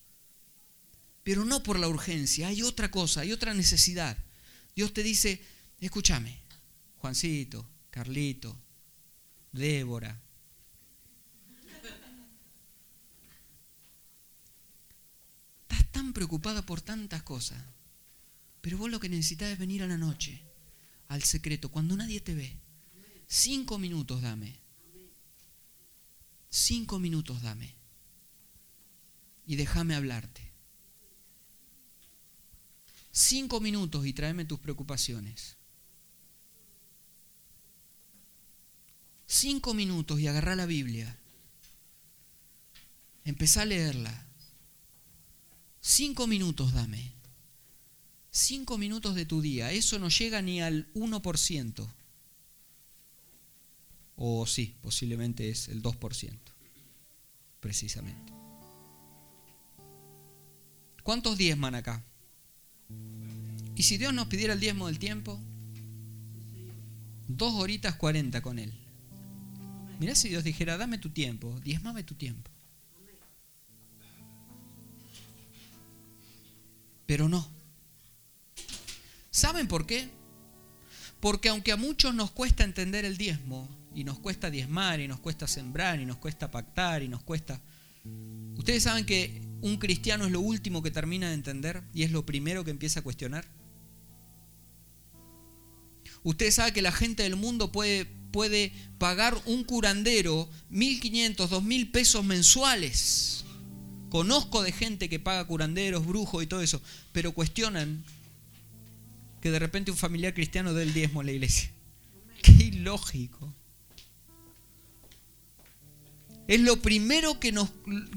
pero no por la urgencia, hay otra cosa, hay otra necesidad. Dios te dice, escúchame, Juancito, Carlito, Débora. Estás tan preocupada por tantas cosas, pero vos lo que necesitas es venir a la noche al secreto, cuando nadie te ve. Cinco minutos dame. Cinco minutos dame. Y déjame hablarte. Cinco minutos y tráeme tus preocupaciones. Cinco minutos y agarra la Biblia. Empezá a leerla. Cinco minutos dame. Cinco minutos de tu día, eso no llega ni al 1%. O sí, posiblemente es el 2%, precisamente. ¿Cuántos diezman acá? ¿Y si Dios nos pidiera el diezmo del tiempo? Dos horitas cuarenta con Él. Mirá si Dios dijera, dame tu tiempo, diezmame tu tiempo. Pero no. ¿Saben por qué? Porque aunque a muchos nos cuesta entender el diezmo, y nos cuesta diezmar, y nos cuesta sembrar, y nos cuesta pactar, y nos cuesta... ¿Ustedes saben que un cristiano es lo último que termina de entender y es lo primero que empieza a cuestionar? Ustedes saben que la gente del mundo puede, puede pagar un curandero 1.500, 2.000 pesos mensuales. Conozco de gente que paga curanderos, brujos y todo eso, pero cuestionan que de repente un familiar cristiano dé el diezmo a la iglesia. Qué ilógico. Es lo primero que nos,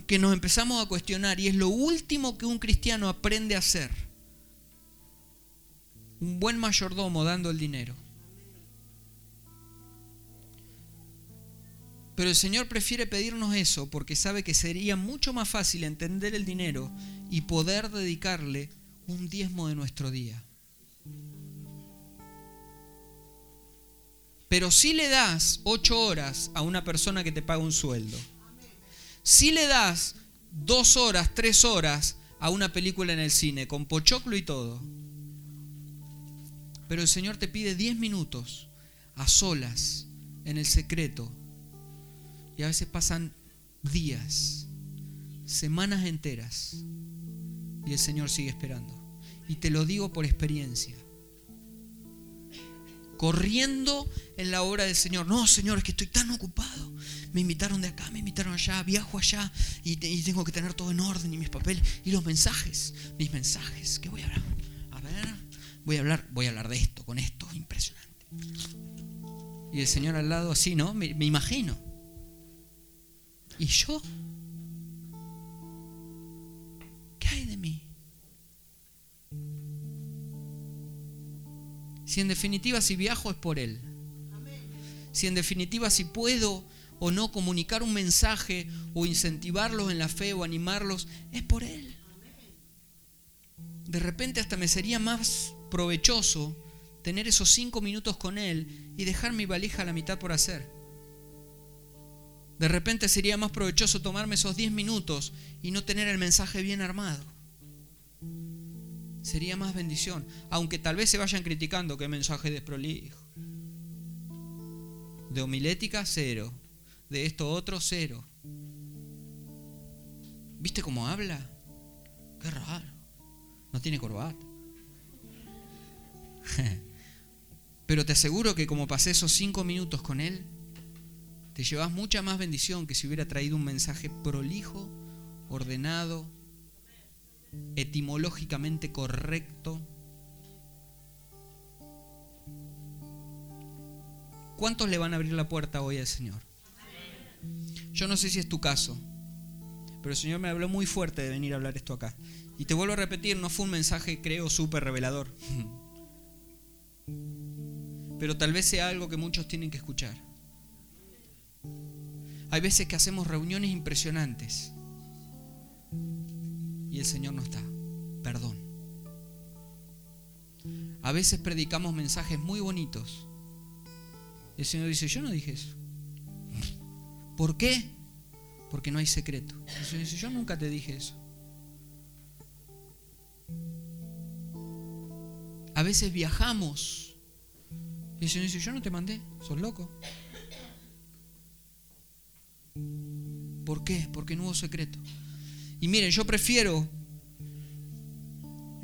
que nos empezamos a cuestionar y es lo último que un cristiano aprende a hacer. Un buen mayordomo dando el dinero. Pero el Señor prefiere pedirnos eso porque sabe que sería mucho más fácil entender el dinero y poder dedicarle un diezmo de nuestro día. Pero si le das ocho horas a una persona que te paga un sueldo, si le das dos horas, tres horas a una película en el cine, con pochoclo y todo, pero el Señor te pide diez minutos a solas, en el secreto, y a veces pasan días, semanas enteras, y el Señor sigue esperando. Y te lo digo por experiencia corriendo en la obra del Señor. No, Señor, es que estoy tan ocupado. Me invitaron de acá, me invitaron allá, viajo allá y, tengo que tener todo en orden y mis papeles y los mensajes, mis mensajes. ¿Qué voy a hablar? A ver, voy a hablar, voy a hablar de esto, con esto, impresionante. Y el Señor al lado así, ¿no? me, me imagino. ¿Y yo? ¿Qué hay de mí? Si en definitiva si viajo es por Él. Si en definitiva si puedo o no comunicar un mensaje o incentivarlos en la fe o animarlos, es por Él. De repente hasta me sería más provechoso tener esos cinco minutos con Él y dejar mi valija a la mitad por hacer. De repente sería más provechoso tomarme esos diez minutos y no tener el mensaje bien armado sería más bendición. Aunque tal vez se vayan criticando qué mensaje desprolijo. De homilética, cero. De esto otro, cero. ¿Viste cómo habla? Qué raro. No tiene corbata. Pero te aseguro que como pasé esos cinco minutos con él, te llevas mucha más bendición que si hubiera traído un mensaje prolijo, ordenado, etimológicamente correcto. ¿Cuántos le van a abrir la puerta hoy al Señor? Yo no sé si es tu caso, pero el Señor me habló muy fuerte de venir a hablar esto acá. Y te vuelvo a repetir, no fue un mensaje, creo, súper revelador. Pero tal vez sea algo que muchos tienen que escuchar. Hay veces que hacemos reuniones impresionantes y el Señor no está. Perdón. A veces predicamos mensajes muy bonitos. Y el Señor dice, yo no dije eso. ¿Por qué? Porque no hay secreto. El Señor dice, yo nunca te dije eso. A veces viajamos. Y el Señor dice, yo no te mandé, sos loco. ¿Por qué? Porque no hubo secreto. Y miren, yo prefiero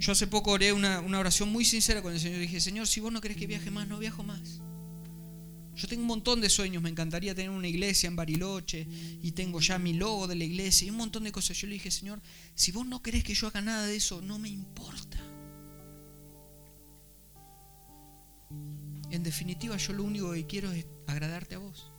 yo hace poco oré una, oración muy sincera con el Señor. Dije, Señor, si vos no querés que viaje más, no viajo más. Yo tengo un montón de sueños, me encantaría tener una iglesia en Bariloche y tengo ya mi logo de la iglesia y un montón de cosas. Yo le dije, Señor, si vos no querés que yo haga nada de eso, no me importa. En definitiva, yo lo único que quiero es agradarte a vos.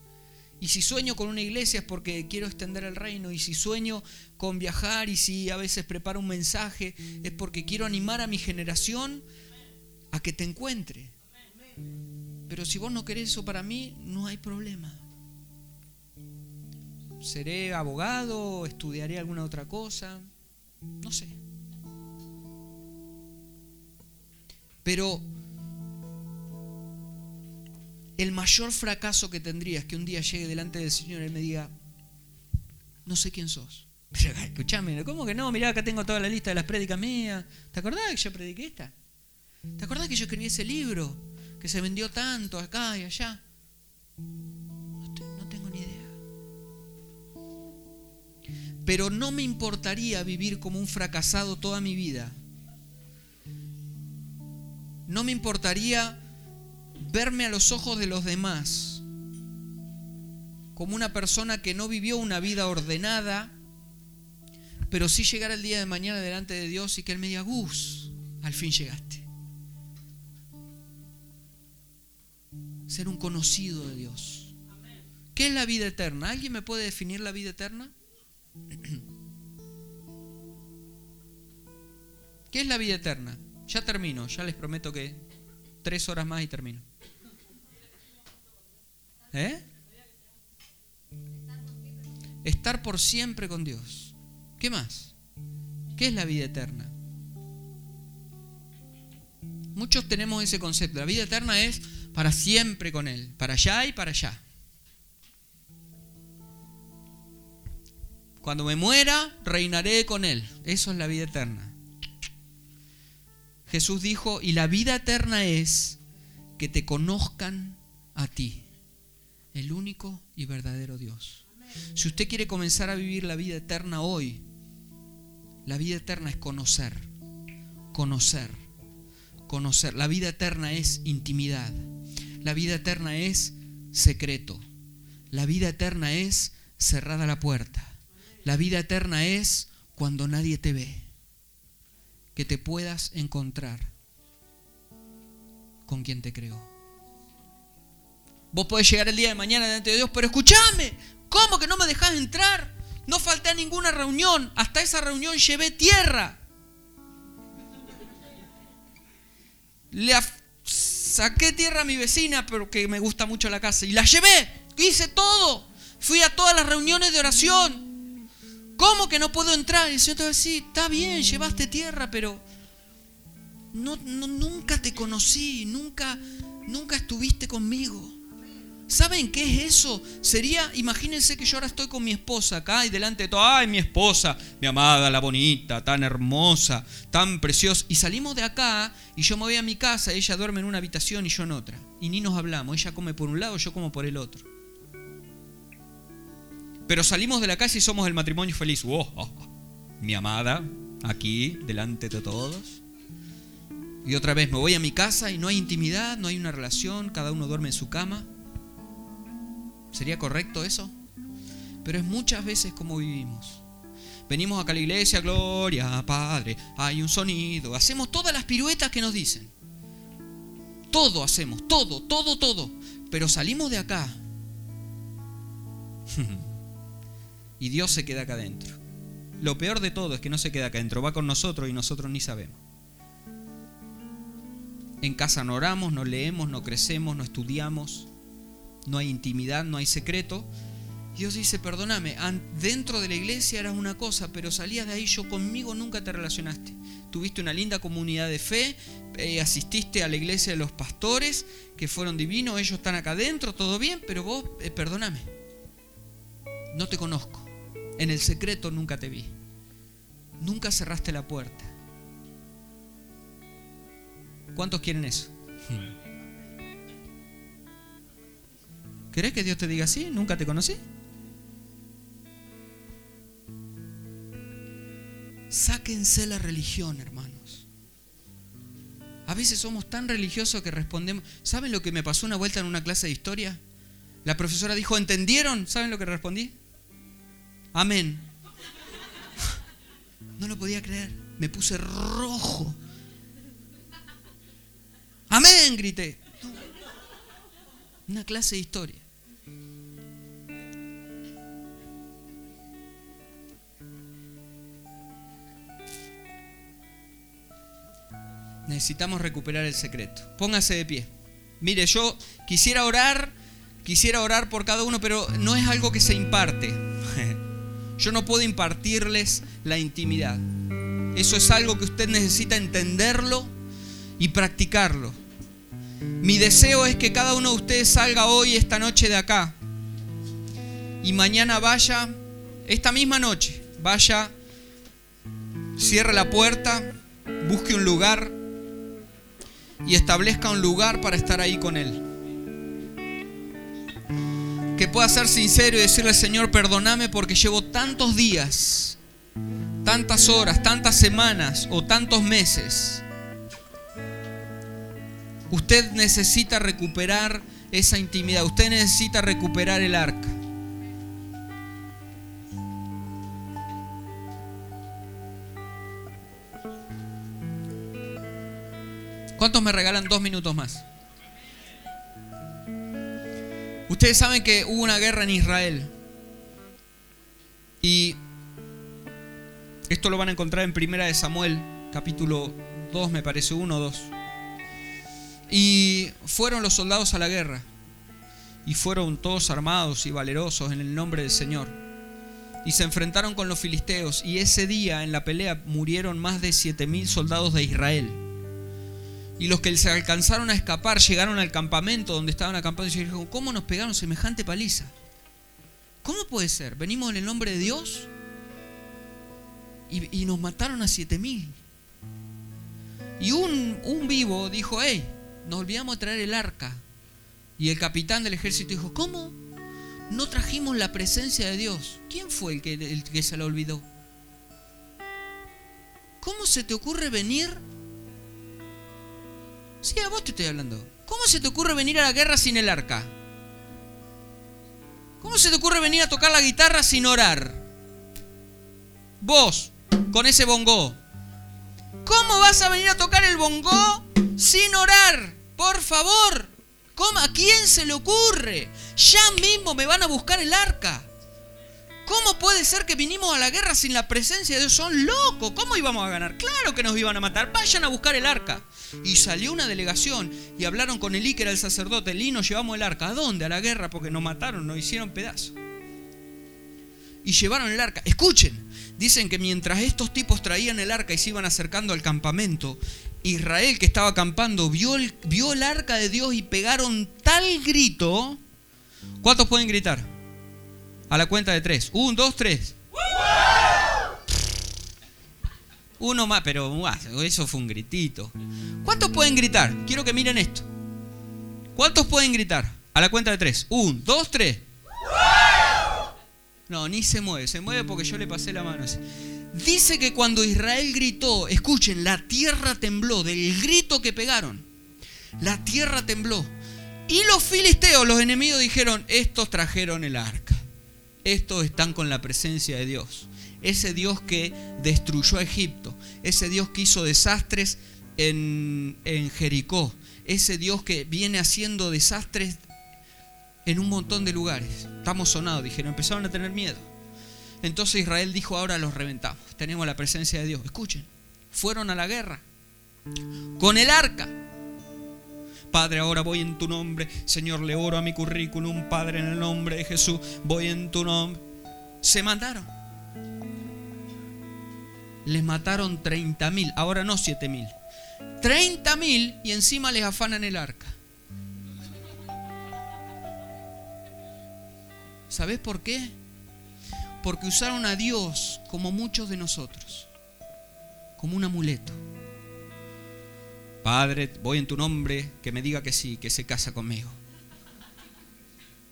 Y si sueño con una iglesia es porque quiero extender el reino. Y si sueño con viajar y si a veces preparo un mensaje es porque quiero animar a mi generación a que te encuentre. Pero si vos no querés eso para mí, no hay problema. Seré abogado, estudiaré alguna otra cosa, no sé. Pero el mayor fracaso que tendría es que un día llegue delante del Señor y me diga, no sé quién sos. Pero escuchame, ¿cómo que no? Mirá, acá tengo toda la lista de las prédicas mías. ¿Te acordás que yo prediqué esta? ¿Te acordás que yo escribí ese libro? Que se vendió tanto acá y allá. No tengo ni idea. Pero no me importaría vivir como un fracasado toda mi vida. No me importaría verme a los ojos de los demás como una persona que no vivió una vida ordenada, pero sí llegar el día de mañana delante de Dios y que Él me diga, Gus, al fin llegaste. Ser un conocido de Dios. ¿Qué es la vida eterna? ¿Alguien me puede definir la vida eterna? ¿Qué es la vida eterna? Ya termino, ya les prometo que tres horas más y termino. ¿Eh? Estar por siempre con Dios. ¿Qué más? ¿Qué es la vida eterna? Muchos tenemos ese concepto. La vida eterna es para siempre con Él, para allá y para allá. Cuando me muera, reinaré con Él. Eso es la vida eterna. Jesús dijo, y la vida eterna es que te conozcan a ti, el único y verdadero Dios. Si usted quiere comenzar a vivir la vida eterna hoy, la vida eterna es conocer, conocer, conocer. La vida eterna es intimidad. La vida eterna es secreto. La vida eterna es cerrada la puerta. La vida eterna es cuando nadie te ve. Que te puedas encontrar con quien te creó. Vos podés llegar el día de mañana delante de Dios, pero escúchame, ¿cómo que no me dejás entrar? No falté a ninguna reunión, hasta esa reunión llevé tierra. Le saqué tierra a mi vecina, pero que me gusta mucho la casa, y la llevé, hice todo. Fui a todas las reuniones de oración. ¿Cómo que no puedo entrar? Y el Señor te a decir, está bien, llevaste tierra, pero no, nunca te conocí, nunca, nunca estuviste conmigo. ¿Saben qué es eso? Sería, imagínense que yo ahora estoy con mi esposa acá y delante de todo, ay, mi esposa, mi amada, la bonita, tan hermosa, tan preciosa. Y salimos de acá y yo me voy a mi casa, ella duerme en una habitación y yo en otra. Y ni nos hablamos, ella come por un lado, yo como por el otro. Pero salimos de la casa y somos el matrimonio feliz. Oh, oh, oh. Mi amada, aquí, delante de todos. Y otra vez me voy a mi casa y no hay intimidad, no hay una relación, cada uno duerme en su cama. ¿Sería correcto eso? Pero es muchas veces como vivimos. Venimos acá a la iglesia, gloria, Padre, hay un sonido, hacemos todas las piruetas que nos dicen. Todo hacemos, todo, todo, todo. Pero salimos de acá. y Dios se queda acá adentro. Lo peor de todo es que no se queda acá adentro, va con nosotros y nosotros ni sabemos. En casa no oramos, no leemos, no crecemos, no estudiamos no hay intimidad, no hay secreto. Dios dice, perdóname, dentro de la iglesia eras una cosa, pero salías de ahí, yo conmigo nunca te relacionaste. tuviste una linda comunidad de fe, eh, asististe a la iglesia de los pastores, que fueron divinos, ellos están acá adentro, todo bien, pero vos, eh, perdóname, no te conozco, en el secreto nunca te vi, nunca cerraste la puerta. ¿Cuántos quieren eso? ¿Querés que Dios te diga así? ¿Nunca te conocí? Sáquense la religión, hermanos. A veces somos tan religiosos que respondemos. ¿Saben lo que me pasó una vuelta en una clase de historia? La profesora dijo, ¿entendieron? ¿Saben lo que respondí? Amén. No lo podía creer. Me puse rojo. Amén, grité. Una clase de historia. Necesitamos recuperar el secreto. Póngase de pie. Mire, yo quisiera orar, quisiera orar por cada uno, pero no es algo que se imparte. Yo no puedo impartirles la intimidad. Eso es algo que usted necesita entenderlo y practicarlo. Mi deseo es que cada uno de ustedes salga hoy, esta noche de acá, y mañana vaya, esta misma noche, vaya, cierre la puerta, busque un lugar y establezca un lugar para estar ahí con Él. Que pueda ser sincero y decirle, Señor, perdóname porque llevo tantos días, tantas horas, tantas semanas o tantos meses. Usted necesita recuperar esa intimidad, usted necesita recuperar el arca. ¿Cuántos me regalan dos minutos más? Ustedes saben que hubo una guerra en Israel. Y esto lo van a encontrar en Primera de Samuel, capítulo 2, me parece, 1 o 2. Y fueron los soldados a la guerra. Y fueron todos armados y valerosos en el nombre del Señor. Y se enfrentaron con los filisteos. Y ese día en la pelea murieron más de 7.000 soldados de Israel. Y los que se alcanzaron a escapar llegaron al campamento donde estaban acampando y dijeron, ¿cómo nos pegaron semejante paliza? ¿Cómo puede ser? Venimos en el nombre de Dios y, nos mataron a siete mil. Y un, un vivo dijo, hey, nos olvidamos de traer el arca. Y el capitán del ejército dijo, ¿cómo? No trajimos la presencia de Dios. ¿Quién fue el que, el que se la olvidó? ¿Cómo se te ocurre venir Sí, a vos te estoy hablando. ¿Cómo se te ocurre venir a la guerra sin el arca? ¿Cómo se te ocurre venir a tocar la guitarra sin orar? Vos, con ese bongo. ¿Cómo vas a venir a tocar el bongo sin orar? Por favor. ¿Cómo? ¿A quién se le ocurre? Ya mismo me van a buscar el arca. ¿Cómo puede ser que vinimos a la guerra sin la presencia de Dios? Son locos. ¿Cómo íbamos a ganar? Claro que nos iban a matar. Vayan a buscar el arca. Y salió una delegación y hablaron con Elí, que era el sacerdote. Elí, nos llevamos el arca. ¿A dónde? A la guerra, porque nos mataron, nos hicieron pedazos. Y llevaron el arca. Escuchen, dicen que mientras estos tipos traían el arca y se iban acercando al campamento, Israel que estaba acampando vio el, vio el arca de Dios y pegaron tal grito. ¿Cuántos pueden gritar? A la cuenta de tres. Un, dos, tres. Uno más, pero eso fue un gritito. ¿Cuántos pueden gritar? Quiero que miren esto. ¿Cuántos pueden gritar? A la cuenta de tres. Un, dos, tres. No, ni se mueve. Se mueve porque yo le pasé la mano. Dice que cuando Israel gritó, escuchen, la tierra tembló del grito que pegaron. La tierra tembló. Y los filisteos, los enemigos, dijeron, estos trajeron el arca. Estos están con la presencia de Dios ese Dios que destruyó a Egipto, ese Dios que hizo desastres en, Jericó, ese Dios que viene haciendo desastres en un montón de lugares. Estamos sonados, dijeron, empezaron a tener miedo. Entonces Israel dijo, ahora los reventamos, tenemos la presencia de Dios. Escuchen, fueron a la guerra con el arca. Padre, ahora voy en tu nombre. Señor, le oro a mi currículum. Padre, en el nombre de Jesús, voy en tu nombre. Se mandaron. les mataron 30.000, ahora no 7.000. 30.000 y encima les afanan el arca. ¿Sabes por qué? Porque usaron a Dios como muchos de nosotros, como un amuleto. Padre, voy en tu nombre, que me diga que sí, que se casa conmigo.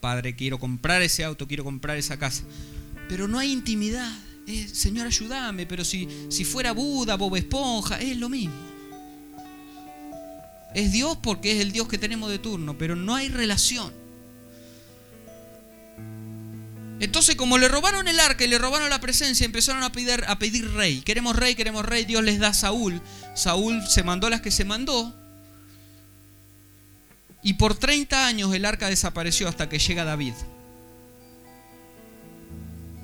Padre, quiero comprar ese auto, quiero comprar esa casa. Pero no hay intimidad. Señor, ayúdame, pero si, si fuera Buda, Bob Esponja, es lo mismo. Es Dios porque es el Dios que tenemos de turno, pero no hay relación. Entonces, como le robaron el arca y le robaron la presencia, empezaron a pedir, a pedir rey. Queremos rey, queremos rey. Dios les da a Saúl. Saúl se mandó las que se mandó. Y por 30 años el arca desapareció hasta que llega David.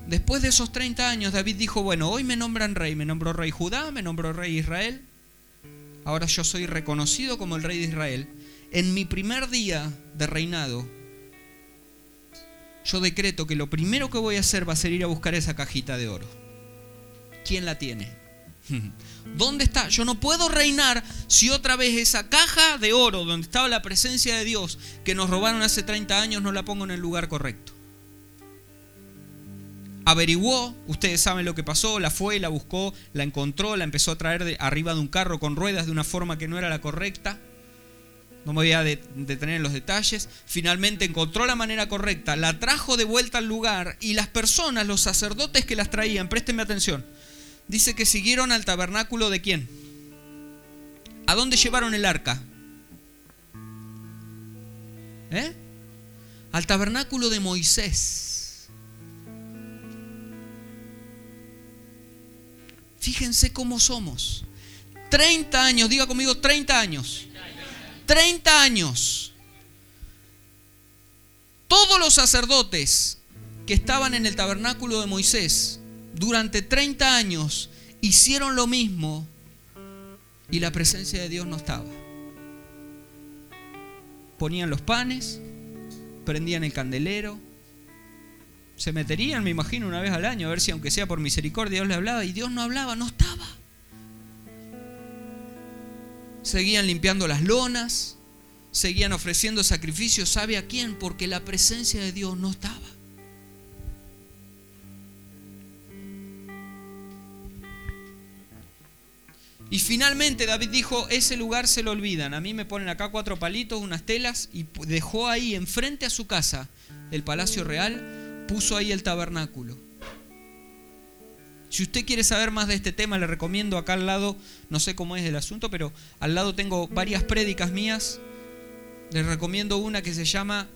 Después de esos 30 años, David dijo, bueno, hoy me nombran rey, me nombró rey Judá, me nombró rey Israel. Ahora yo soy reconocido como el rey de Israel. En mi primer día de reinado, yo decreto que lo primero que voy a hacer va a ser ir a buscar esa cajita de oro. ¿Quién la tiene? ¿Dónde está? Yo no puedo reinar si otra vez esa caja de oro donde estaba la presencia de Dios que nos robaron hace 30 años no la pongo en el lugar correcto. Averiguó, ustedes saben lo que pasó, la fue, la buscó, la encontró, la empezó a traer de arriba de un carro con ruedas de una forma que no era la correcta no me voy a detener en los detalles, finalmente encontró la manera correcta, la trajo de vuelta al lugar y las personas, los sacerdotes que las traían, préstenme atención, dice que siguieron al tabernáculo de quién? ¿A dónde llevaron el arca? ¿Eh? Al tabernáculo de Moisés. Fíjense cómo somos. 30 años, diga conmigo 30 años. 30 años. Todos los sacerdotes que estaban en el tabernáculo de Moisés durante 30 años hicieron lo mismo y la presencia de Dios no estaba. Ponían los panes, prendían el candelero, se meterían, me imagino, una vez al año a ver si aunque sea por misericordia Dios le hablaba y Dios no hablaba, no estaba seguían limpiando las lonas, seguían ofreciendo sacrificios, ¿sabe a quién? Porque la presencia de Dios no estaba. Y finalmente David dijo, ese lugar se lo olvidan. A mí me ponen acá cuatro palitos, unas telas, y dejó ahí enfrente a su casa el palacio real, puso ahí el tabernáculo. Si usted quiere saber más de este tema, le recomiendo acá al lado, no sé cómo es el asunto, pero al lado tengo varias prédicas mías. Les recomiendo una que se llama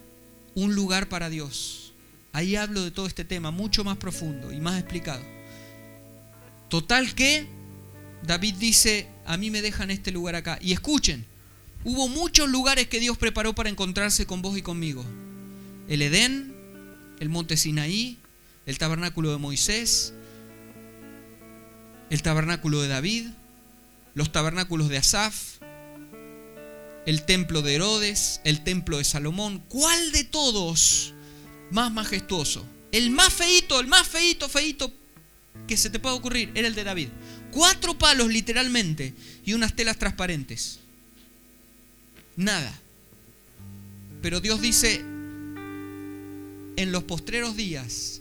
Un lugar para Dios. Ahí hablo de todo este tema, mucho más profundo y más explicado. Total que David dice, a mí me dejan este lugar acá. Y escuchen, hubo muchos lugares que Dios preparó para encontrarse con vos y conmigo. El Edén, el monte Sinaí, el tabernáculo de Moisés, el tabernáculo de David, los tabernáculos de Asaf, el templo de Herodes, el templo de Salomón. ¿Cuál de todos más majestuoso? El más feito, el más feito, feito que se te pueda ocurrir era el de David. Cuatro palos literalmente y unas telas transparentes. Nada. Pero Dios dice, en los postreros días,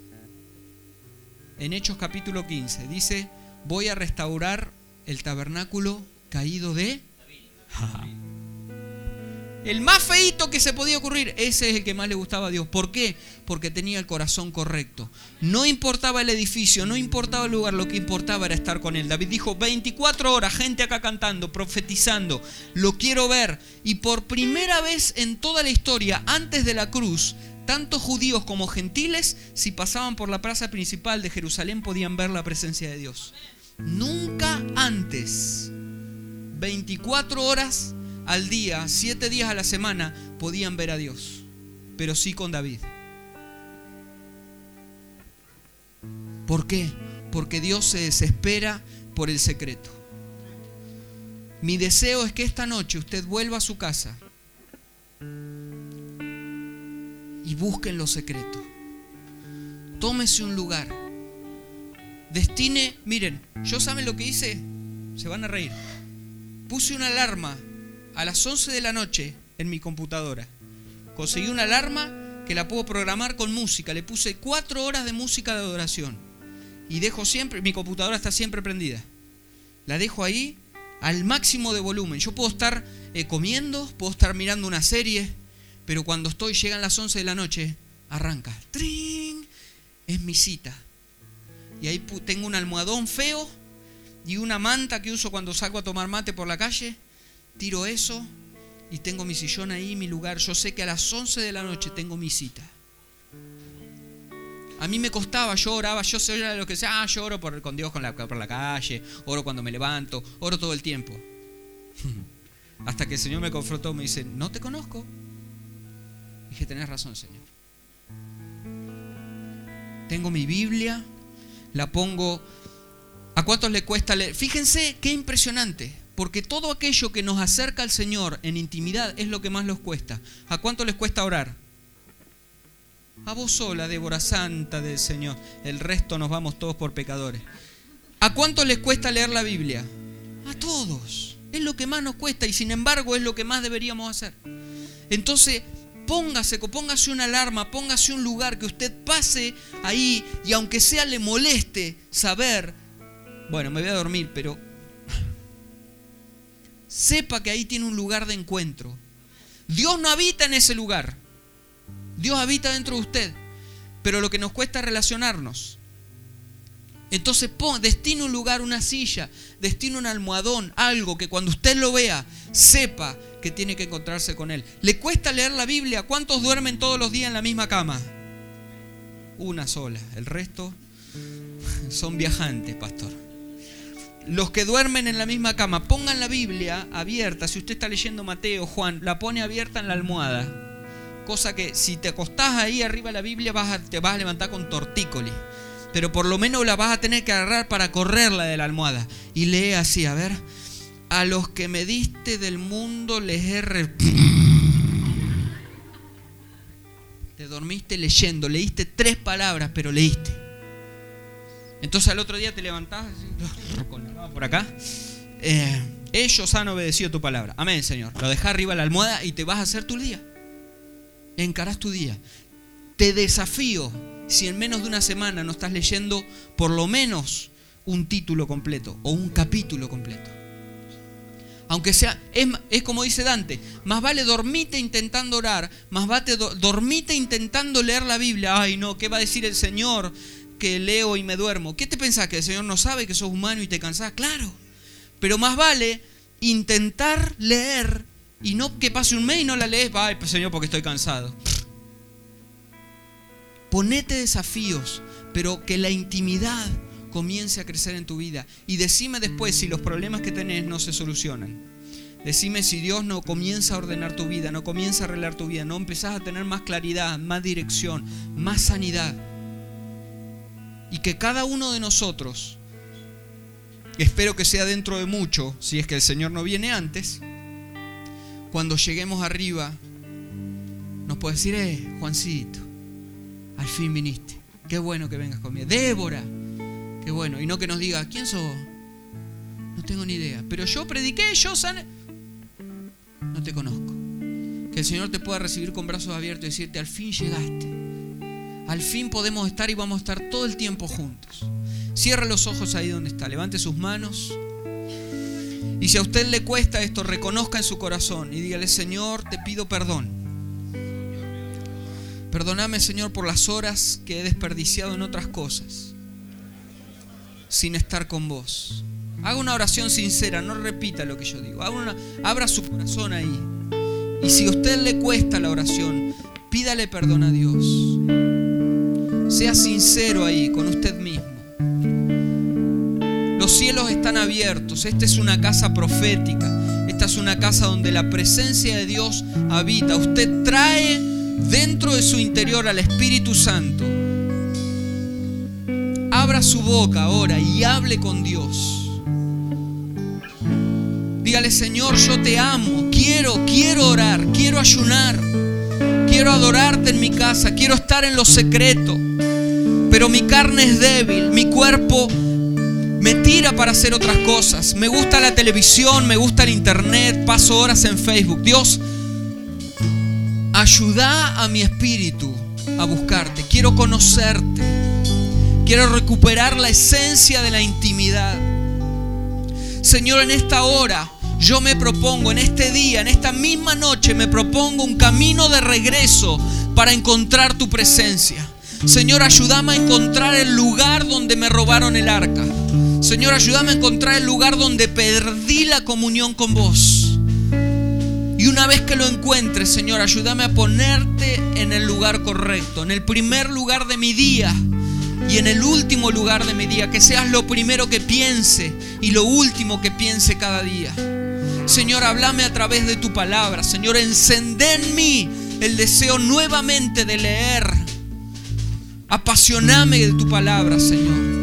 en Hechos capítulo 15, dice, voy a restaurar el tabernáculo caído de... El más feito que se podía ocurrir, ese es el que más le gustaba a Dios. ¿Por qué? Porque tenía el corazón correcto. No importaba el edificio, no importaba el lugar, lo que importaba era estar con él. David dijo, 24 horas, gente acá cantando, profetizando, lo quiero ver. Y por primera vez en toda la historia, antes de la cruz, tanto judíos como gentiles, si pasaban por la plaza principal de Jerusalén, podían ver la presencia de Dios. Nunca antes, 24 horas al día, 7 días a la semana, podían ver a Dios, pero sí con David. ¿Por qué? Porque Dios se desespera por el secreto. Mi deseo es que esta noche usted vuelva a su casa y busquen lo secreto. Tómese un lugar destine, miren, yo saben lo que hice, se van a reír. Puse una alarma a las 11 de la noche en mi computadora. Conseguí una alarma que la puedo programar con música. Le puse cuatro horas de música de adoración. Y dejo siempre, mi computadora está siempre prendida. La dejo ahí al máximo de volumen. Yo puedo estar eh, comiendo, puedo estar mirando una serie, pero cuando estoy, llegan las 11 de la noche, arranca. ¡Trin! Es mi cita. Y ahí tengo un almohadón feo y una manta que uso cuando salgo a tomar mate por la calle. Tiro eso y tengo mi sillón ahí, mi lugar. Yo sé que a las 11 de la noche tengo mi cita. A mí me costaba, yo oraba, yo de lo que sea, ah, yo oro por, con Dios con la, por la calle, oro cuando me levanto, oro todo el tiempo. Hasta que el Señor me confrontó, me dice, no te conozco. Dije, tenés razón, Señor. Tengo mi Biblia, la pongo... ¿A cuántos le cuesta leer? Fíjense qué impresionante, porque todo aquello que nos acerca al Señor en intimidad es lo que más les cuesta. ¿A cuánto les cuesta orar? A vos sola, Débora Santa del Señor. El resto nos vamos todos por pecadores. ¿A cuánto les cuesta leer la Biblia? A todos. Es lo que más nos cuesta y sin embargo es lo que más deberíamos hacer. Entonces, póngase, póngase una alarma, póngase un lugar que usted pase ahí y aunque sea le moleste saber, bueno, me voy a dormir, pero sepa que ahí tiene un lugar de encuentro. Dios no habita en ese lugar. Dios habita dentro de usted. Pero lo que nos cuesta es relacionarnos. Entonces destine un lugar, una silla, destine un almohadón, algo que cuando usted lo vea, sepa que tiene que encontrarse con Él. ¿Le cuesta leer la Biblia? ¿Cuántos duermen todos los días en la misma cama? Una sola. El resto son viajantes, pastor. Los que duermen en la misma cama, pongan la Biblia abierta. Si usted está leyendo Mateo, Juan, la pone abierta en la almohada. Cosa que si te acostás ahí arriba de la Biblia te vas a levantar con tortícolis pero por lo menos la vas a tener que agarrar para correrla de la almohada. Y lee así, a ver, a los que me diste del mundo les he... Te dormiste leyendo, leíste tres palabras, pero leíste. Entonces al otro día te levantás por acá. Eh, ellos han obedecido tu palabra. Amén, Señor. Lo dejas arriba la almohada y te vas a hacer tu día. Encarás tu día. Te desafío si en menos de una semana no estás leyendo por lo menos un título completo o un capítulo completo. Aunque sea, es, como dice Dante, más vale dormite intentando orar, más vale dormite intentando leer la Biblia. Ay, no, ¿qué va a decir el Señor que leo y me duermo? ¿Qué te pensás? ¿Que el Señor no sabe que sos humano y te cansás? Claro. Pero más vale intentar leer y no que pase un mes y no la lees. Ay, pues Señor, porque estoy cansado. Ponete desafíos, pero que la intimidad comience a crecer en tu vida. Y decime después si los problemas que tenés no se solucionan. Decime si Dios no comienza a ordenar tu vida, no comienza a arreglar tu vida, no empezás a tener más claridad, más dirección, más sanidad. Y que cada uno de nosotros, espero que sea dentro de mucho, si es que el Señor no viene antes, cuando lleguemos arriba, nos puede decir, eh, Juancito, al fin viniste. Qué bueno que vengas conmigo. Débora, qué bueno. Y no que nos diga, ¿quién sos? No tengo ni idea. Pero yo prediqué, yo sané. No te conozco. Que el Señor te pueda recibir con brazos abiertos y decirte, al fin llegaste. Al fin podemos estar y vamos a estar todo el tiempo juntos. Cierra los ojos ahí donde está. Levante sus manos. Y si a usted le cuesta esto, reconozca en su corazón y dígale, Señor, te pido perdón Perdóname, Señor, por las horas que he desperdiciado en otras cosas, sin estar con vos. Haga una oración sincera, no repita lo que yo digo. abra su corazón ahí. Y si a usted le cuesta la oración, pídale perdón a Dios. Sea sincero ahí con usted mismo. Los cielos están abiertos. Esta es una casa profética. Esta es una casa donde la presencia de Dios habita. Usted trae dentro de su interior al Espíritu Santo, abra su boca ahora y hable con Dios. Dígale, Señor, yo te amo, quiero, quiero orar, quiero ayunar, quiero adorarte en mi casa, quiero estar en lo secreto, pero mi carne es débil, mi cuerpo para hacer otras cosas. Me gusta la televisión, me gusta el internet, paso horas en Facebook. Dios, ayuda a mi espíritu a buscarte. Quiero conocerte. Quiero recuperar la esencia de la intimidad. Señor, en esta hora yo me propongo, en este día, en esta misma noche, me propongo un camino de regreso para encontrar tu presencia. Señor, ayúdame a encontrar el lugar donde me robaron el arca. Señor, ayúdame a encontrar el lugar donde perdí la comunión con vos. Y una vez que lo encuentre, Señor, ayúdame a ponerte en el lugar correcto, en el primer lugar de mi día y en el último lugar de mi día. Que seas lo primero que piense y lo último que piense cada día. Señor, háblame a través de tu palabra. Señor, encende en mí el deseo nuevamente de leer. Apasioname de tu palabra, Señor.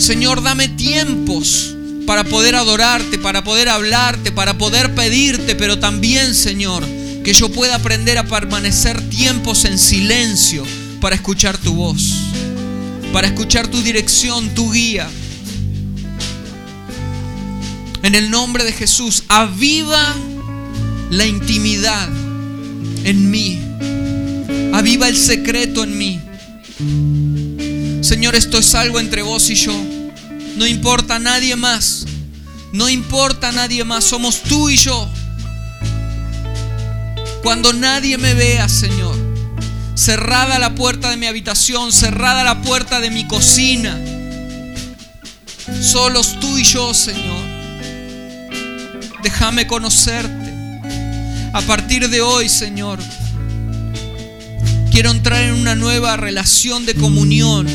Señor, dame tiempos para poder adorarte, para poder hablarte, para poder pedirte, pero también, Señor, que yo pueda aprender a permanecer tiempos en silencio para escuchar tu voz, para escuchar tu dirección, tu guía. En el nombre de Jesús, aviva la intimidad en mí. Aviva el secreto en mí. Señor, esto es algo entre vos y yo. No importa nadie más. No importa nadie más. Somos tú y yo. Cuando nadie me vea, Señor. Cerrada la puerta de mi habitación, cerrada la puerta de mi cocina. Solos tú y yo, Señor. Déjame conocerte. A partir de hoy, Señor, quiero entrar en una nueva relación de comunión.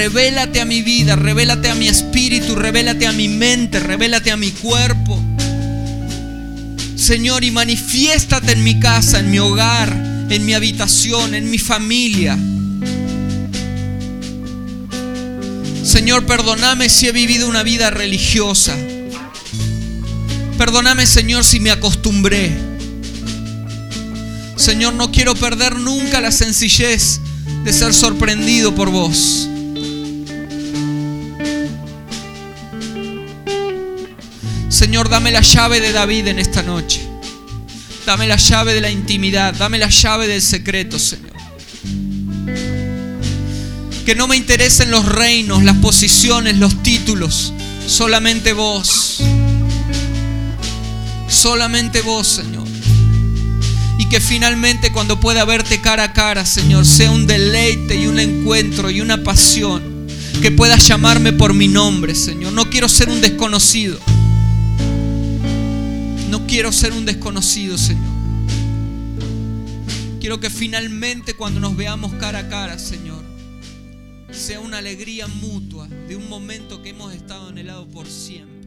Revélate a mi vida, revélate a mi espíritu, revélate a mi mente, revélate a mi cuerpo. Señor, y manifiéstate en mi casa, en mi hogar, en mi habitación, en mi familia. Señor, perdóname si he vivido una vida religiosa. Perdóname, Señor, si me acostumbré. Señor, no quiero perder nunca la sencillez de ser sorprendido por vos. Señor, dame la llave de David en esta noche. Dame la llave de la intimidad. Dame la llave del secreto, Señor. Que no me interesen los reinos, las posiciones, los títulos. Solamente vos. Solamente vos, Señor. Y que finalmente cuando pueda verte cara a cara, Señor, sea un deleite y un encuentro y una pasión. Que puedas llamarme por mi nombre, Señor. No quiero ser un desconocido. Quiero ser un desconocido, Señor. Quiero que finalmente cuando nos veamos cara a cara, Señor, sea una alegría mutua de un momento que hemos estado anhelado por siempre.